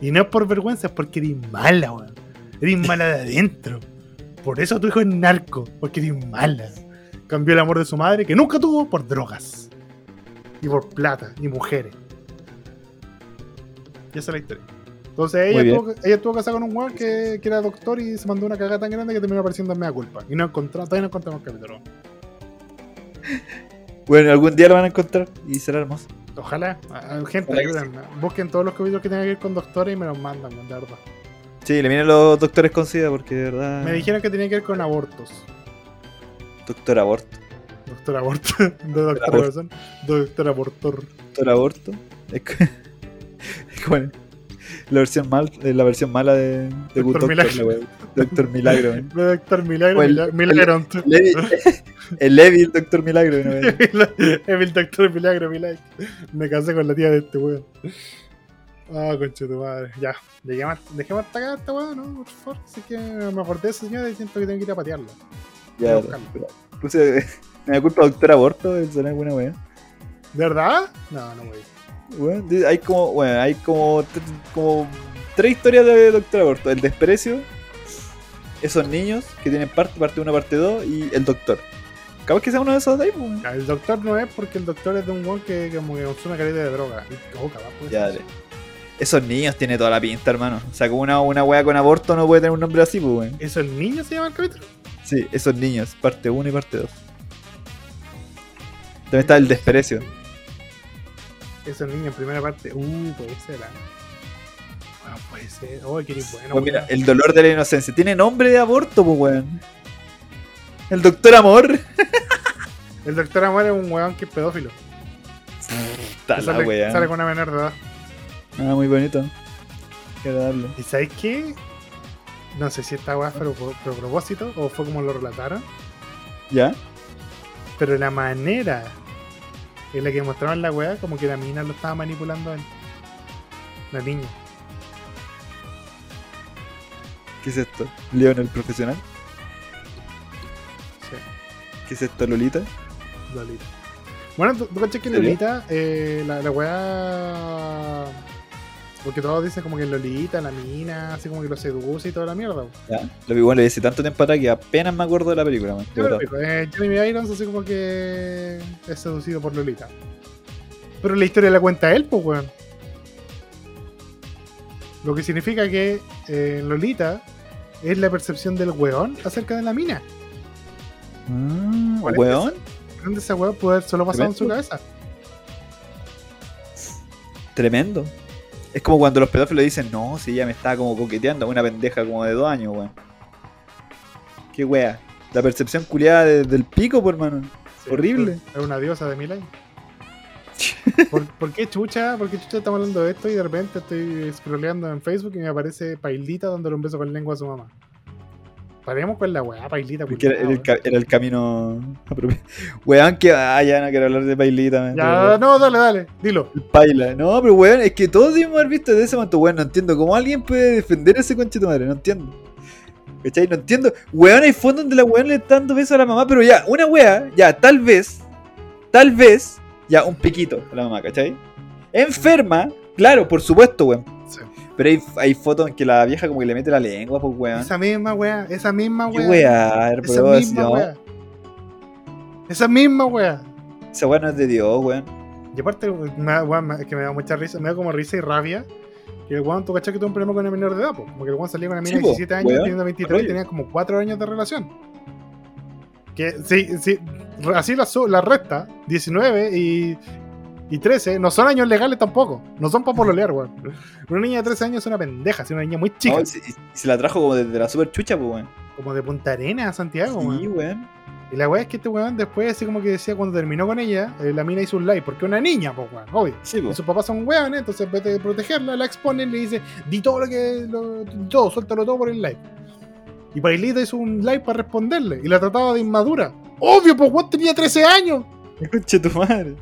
Y no es por vergüenza, es porque eres mala, weón. Eres mala de adentro. Por eso tu hijo es narco, porque eres mala. Cambió el amor de su madre, que nunca tuvo, por drogas. Y por plata, y mujeres. Y esa es la historia. Entonces ella estuvo, ella estuvo casada con un weón que, que era doctor y se mandó una cagada tan grande que terminó apareciendo en mea culpa. Y no encontró, todavía no encontramos el capítulo. Bueno, algún día lo van a encontrar y será hermoso. Ojalá, gente, ayúdenme. Busquen todos los capítulos que tengan que ver con doctores y me los mandan, de verdad. Sí, le vienen los doctores con SIDA porque de verdad. Me dijeron que tenía que ver con abortos. Doctor aborto. Doctor Doctor Aborto. No Doctor Aborto. Corazón. Doctor Abortor. Doctor Aborto. Es co- es como la versión mal, eh, la versión mala de, de Good Doctor Doctor, Milagro. la. Doctor Milagro. Doctor Milagro. El- Mila- Milagron. El Evil, el Evil Doctor Milagro. ¿no? el Doctor Milagro, Milagro. Me casé con la tía de este weón. Ah, conche tu madre. Ya. Dejemos, dejemos hasta acá esta weón, ¿no? Por favor. Así que me acordé de esa señora y siento que tengo que ir a patearla. Ya, puse, me da culpa Doctor Aborto, de ser alguna wea. ¿De verdad? No, no voy. Bueno, hay como, bueno, hay como, como tres historias de Doctor Aborto. El desprecio, esos niños que tienen parte, parte 1, parte 2 y el doctor. Capaz que sea uno de esos de ahí, pues. Ya, El doctor no es porque el doctor es de un weón que como que consume caleta de droga. Oh, capaz, Ya. Esos niños tiene toda la pinta, hermano. O sea, como una, una wea con aborto no puede tener un nombre así, pues, weón. ¿Eso el niño se llama el capítulo? Sí, esos niños, parte 1 y parte 2. También está el desprecio. Eso el niño en primera parte. Uh, puede ser. ah. Ah, puede ser. Oh, que eres bueno. Pues mira, el dolor de la inocencia. Tiene nombre de aborto, pues, weón. El doctor Amor. El doctor Amor es un weón que es pedófilo. Está la sale, sale con una menor de edad. Ah, muy bonito. Qué agradable. ¿Y sabes qué? No sé si esta weá fue por propósito o fue como lo relataron. ¿Ya? Pero la manera en la que mostraban la weá, como que la mina lo estaba manipulando a él. La niña. ¿Qué es esto? ¿Leon el profesional? Sí, ¿Qué es esto, Lolita? Lolita. Bueno, tú, tú cachas que. Lolita, eh, la, la weá. Porque todos dicen como que Lolita, la mina, así como que lo seduce y toda la mierda. ¿Ya? Lo vi, bueno, lo vi hace tanto tiempo atrás que apenas me acuerdo de la película, man. De verdad. eh, Jeremy Irons así como que es seducido por Lolita. Pero la historia la cuenta él, pues, weón. Lo que significa que eh, Lolita es la percepción del weón acerca de la mina. Ah, ¿Cuál es ¿Weón? ¿Dónde esa weón puede haber solo pasado en su cabeza? Tremendo. Es como cuando los pedófilos dicen, no, si ella me estaba como coqueteando, una pendeja como de dos años, weón. Qué wea. La percepción culiada de- del pico, por hermano. Sí, Horrible. Es una diosa de mil años. ¿Por, por qué chucha? ¿Por qué chucha estamos hablando de esto y de repente estoy scrolleando en Facebook y me aparece Pailita dándole un beso con lengua a su mamá? Paremos con la weá, Pailita. Porque era, el, ca- era el camino apropiado. Weón, que. Ah, ya no quiero hablar de bailita, man. Ya, no, dale, dale, dilo. El Paila. No, pero weón, es que todos debemos haber visto de ese momento, weón. No entiendo cómo alguien puede defender a ese conche de madre, no entiendo. ¿Cachai? No entiendo. Weón, hay fondos donde la weón le está dando besos a la mamá, pero ya, una wea, ya, tal vez, tal vez, ya, un piquito a la mamá, ¿cachai? Enferma, claro, por supuesto, weón. Pero hay, hay fotos en que la vieja como que le mete la lengua, pues weón. Esa misma weá, esa misma weá. weá, Esa misma ¿no? weá. Esa misma weá. Esa weá no es de Dios, weón. Y aparte, me weón, es que me da mucha risa, me da como risa y rabia. Que el weón, tú cachai que tuvo un problema con una menor de edad, po. Como que el weón salía con una mina de po, 17 años, weón, teniendo 23, rollo. tenía como 4 años de relación. Que sí, sí, así la, la resta, 19 y, y 13, no son años legales tampoco. No son para pololear, weón. Una niña de 13 años es una pendeja, es una niña muy chica. No, y, se, y se la trajo como desde la super chucha, pues weón. Como de Punta Arena a Santiago, weón. Sí, weón. Y la weá es que este weón después, así como que decía cuando terminó con ella, eh, la mina hizo un live, porque una niña, pues weón, obvio. Sí, Y pues. sus papás son weones, entonces en vez de protegerla, la exponen, le dice, di todo lo que. Lo, todo, suéltalo todo por el live. Y Pailita hizo un live para responderle, y la trataba de inmadura. Obvio, pues weón tenía 13 años. Conche tu madre.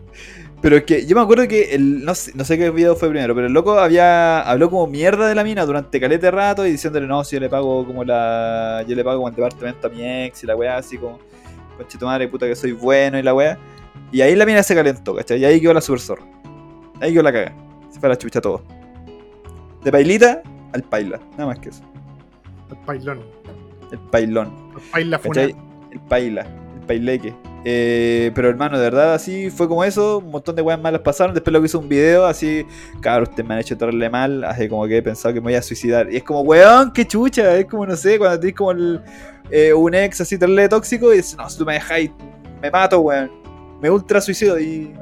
Pero es que yo me acuerdo que el, no, sé, no sé qué video fue primero, pero el loco había habló como mierda de la mina durante calete de rato y diciéndole no, si yo le pago como la. Yo le pago como el departamento a mi ex y la weá así como. Conche tu madre, puta que soy bueno y la weá. Y ahí la mina se calentó, ¿cachai? Y ahí quedó la super zorra. Ahí quedó la caga. Se fue a la chucha todo. De pailita al paila. Nada más que eso. El pailón. El pailón. El paila. El paila, el paileque. Eh, pero hermano, de verdad, así fue como eso. Un montón de weas malas pasaron. Después lo que hizo un video así, cabrón, ustedes me han hecho terrible mal. Hace como que he pensado que me voy a suicidar. Y es como, weón, qué chucha. Es como, no sé, cuando tenés como el, eh, un ex así terrible tóxico y dices, no, si tú me dejáis, me mato, weón. Me ultra suicido y.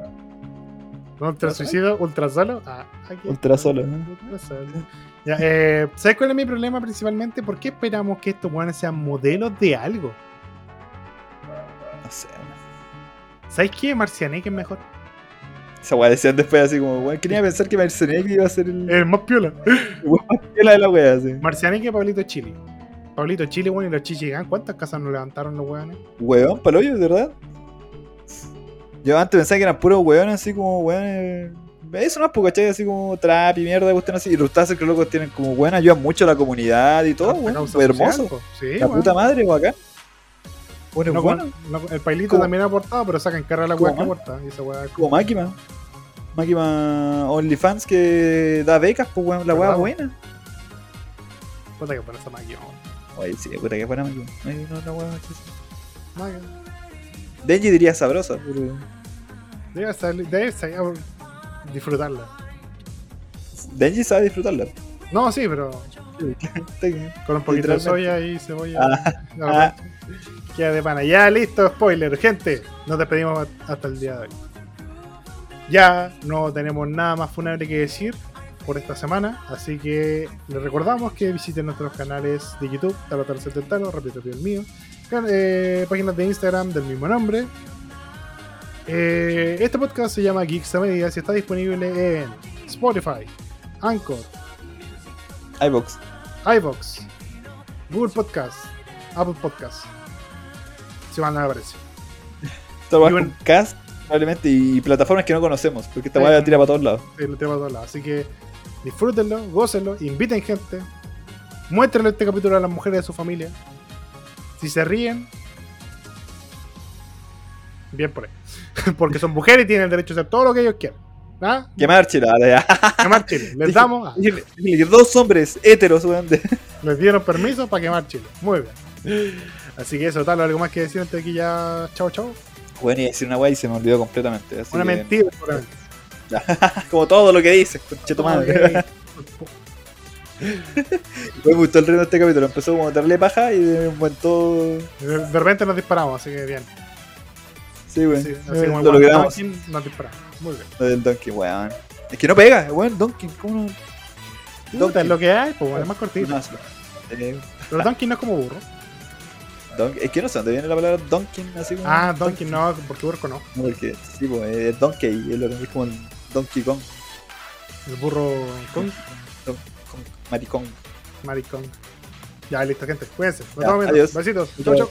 Ultra suicidio, ultra solo. Ah, aquí. Ultra solo, ¿no? Ultra solo. Ya, eh, ¿Sabes cuál es mi problema principalmente? ¿Por qué esperamos que estos weones sean modelos de algo? No sé, ¿Sabes qué? Marcianeque es mejor. Esa weá decían después así como, weón, quería pensar que Marcianeque iba a ser el El más piola. weón más piola de la weá, así. Marcianeque y Pablito Chile. Pablito Chile, weón, y los Chichigán. ¿Cuántas casas nos levantaron los weones? Weón, paloyo, de verdad. Yo antes pensaba que eran puros weones así como weones. Eso no es pues, ¿cachai? Así como trap y mierda, cuestión así. Y resulta ser que los locos tienen como weón, ayudan mucho a la comunidad y todo, weón. hermoso. Sí, La weón. puta madre, weón, Bueno, No, bueno. no, el Pailito ¿Cómo? también ha aportado, pero sacan cara a la ¿Cómo weá que aporta. Y esa weá Como Máquima. Máquima OnlyFans que da becas, pues weón, la weá buena. Puta que pone esa máquina. Oye, sí, puta que buena Máquima. No, la weá. Máquina. Denji diría sabrosa, pero. Debe salir, debe salir a disfrutarla. Denji sabe disfrutarla. No, sí, pero con un poquito de soya y cebolla. Ah, de ah. Queda de pana. Ya listo, spoiler, gente. Nos despedimos hasta el día de hoy. Ya no tenemos nada más funable que decir por esta semana. Así que les recordamos que visiten nuestros canales de YouTube, Talo Talo Talo, repito el mío. eh, páginas de Instagram del mismo nombre. Eh, este podcast se llama Geeks a Medias y está disponible en Spotify, Anchor, iBox. iBox, Google Podcast, Apple Podcast. Si mal no me parece. Bueno. cast, probablemente, y plataformas que no conocemos, porque esta weá la tira para todos lados. Sí, lo tengo a todos lados. Así que disfrútenlo, gócenlo, inviten gente. Muéstrenle este capítulo a las mujeres de su familia. Si se ríen, bien por ahí. Porque son mujeres y tienen el derecho a hacer todo lo que ellos quieran. ¿Ah? Que marche la ya. Quemar Chile. Les damos, Dile- dile que dos hombres de- les dieron permiso para quemar Chile. Muy bien. Así que eso, tal, algo más que decir antes de que ya. Chao, chao. Bueno, y decir una weá y se me olvidó completamente. Así Una que- mentira. Como todo lo que dices, conche madre. Me gustó el ritmo de este capítulo. Empezó como a darle paja y de momento. De, de repente nos disparamos, así que bien. Sí, weón. Sí, así como lo logramos. Anakin, nos disparamos. Muy bien. Lo del Donkey, weón. Es que no pega, weón. Donkey, ¿cómo no? Puta, es lo que hay, pues bueno, es más cortito. No, eh, Pero Donkey no es como burro. Don- es que no sé dónde viene la palabra Donkey, así como. Ah, Donkey no, porque burro no. No, porque sí, pues es Donkey, es, lo que- es como el Donkey Kong, El burro con Kong Maricón. maricón. Ya, listo, gente. Cuídense. Nos adiós. Besitos. Chau, chau.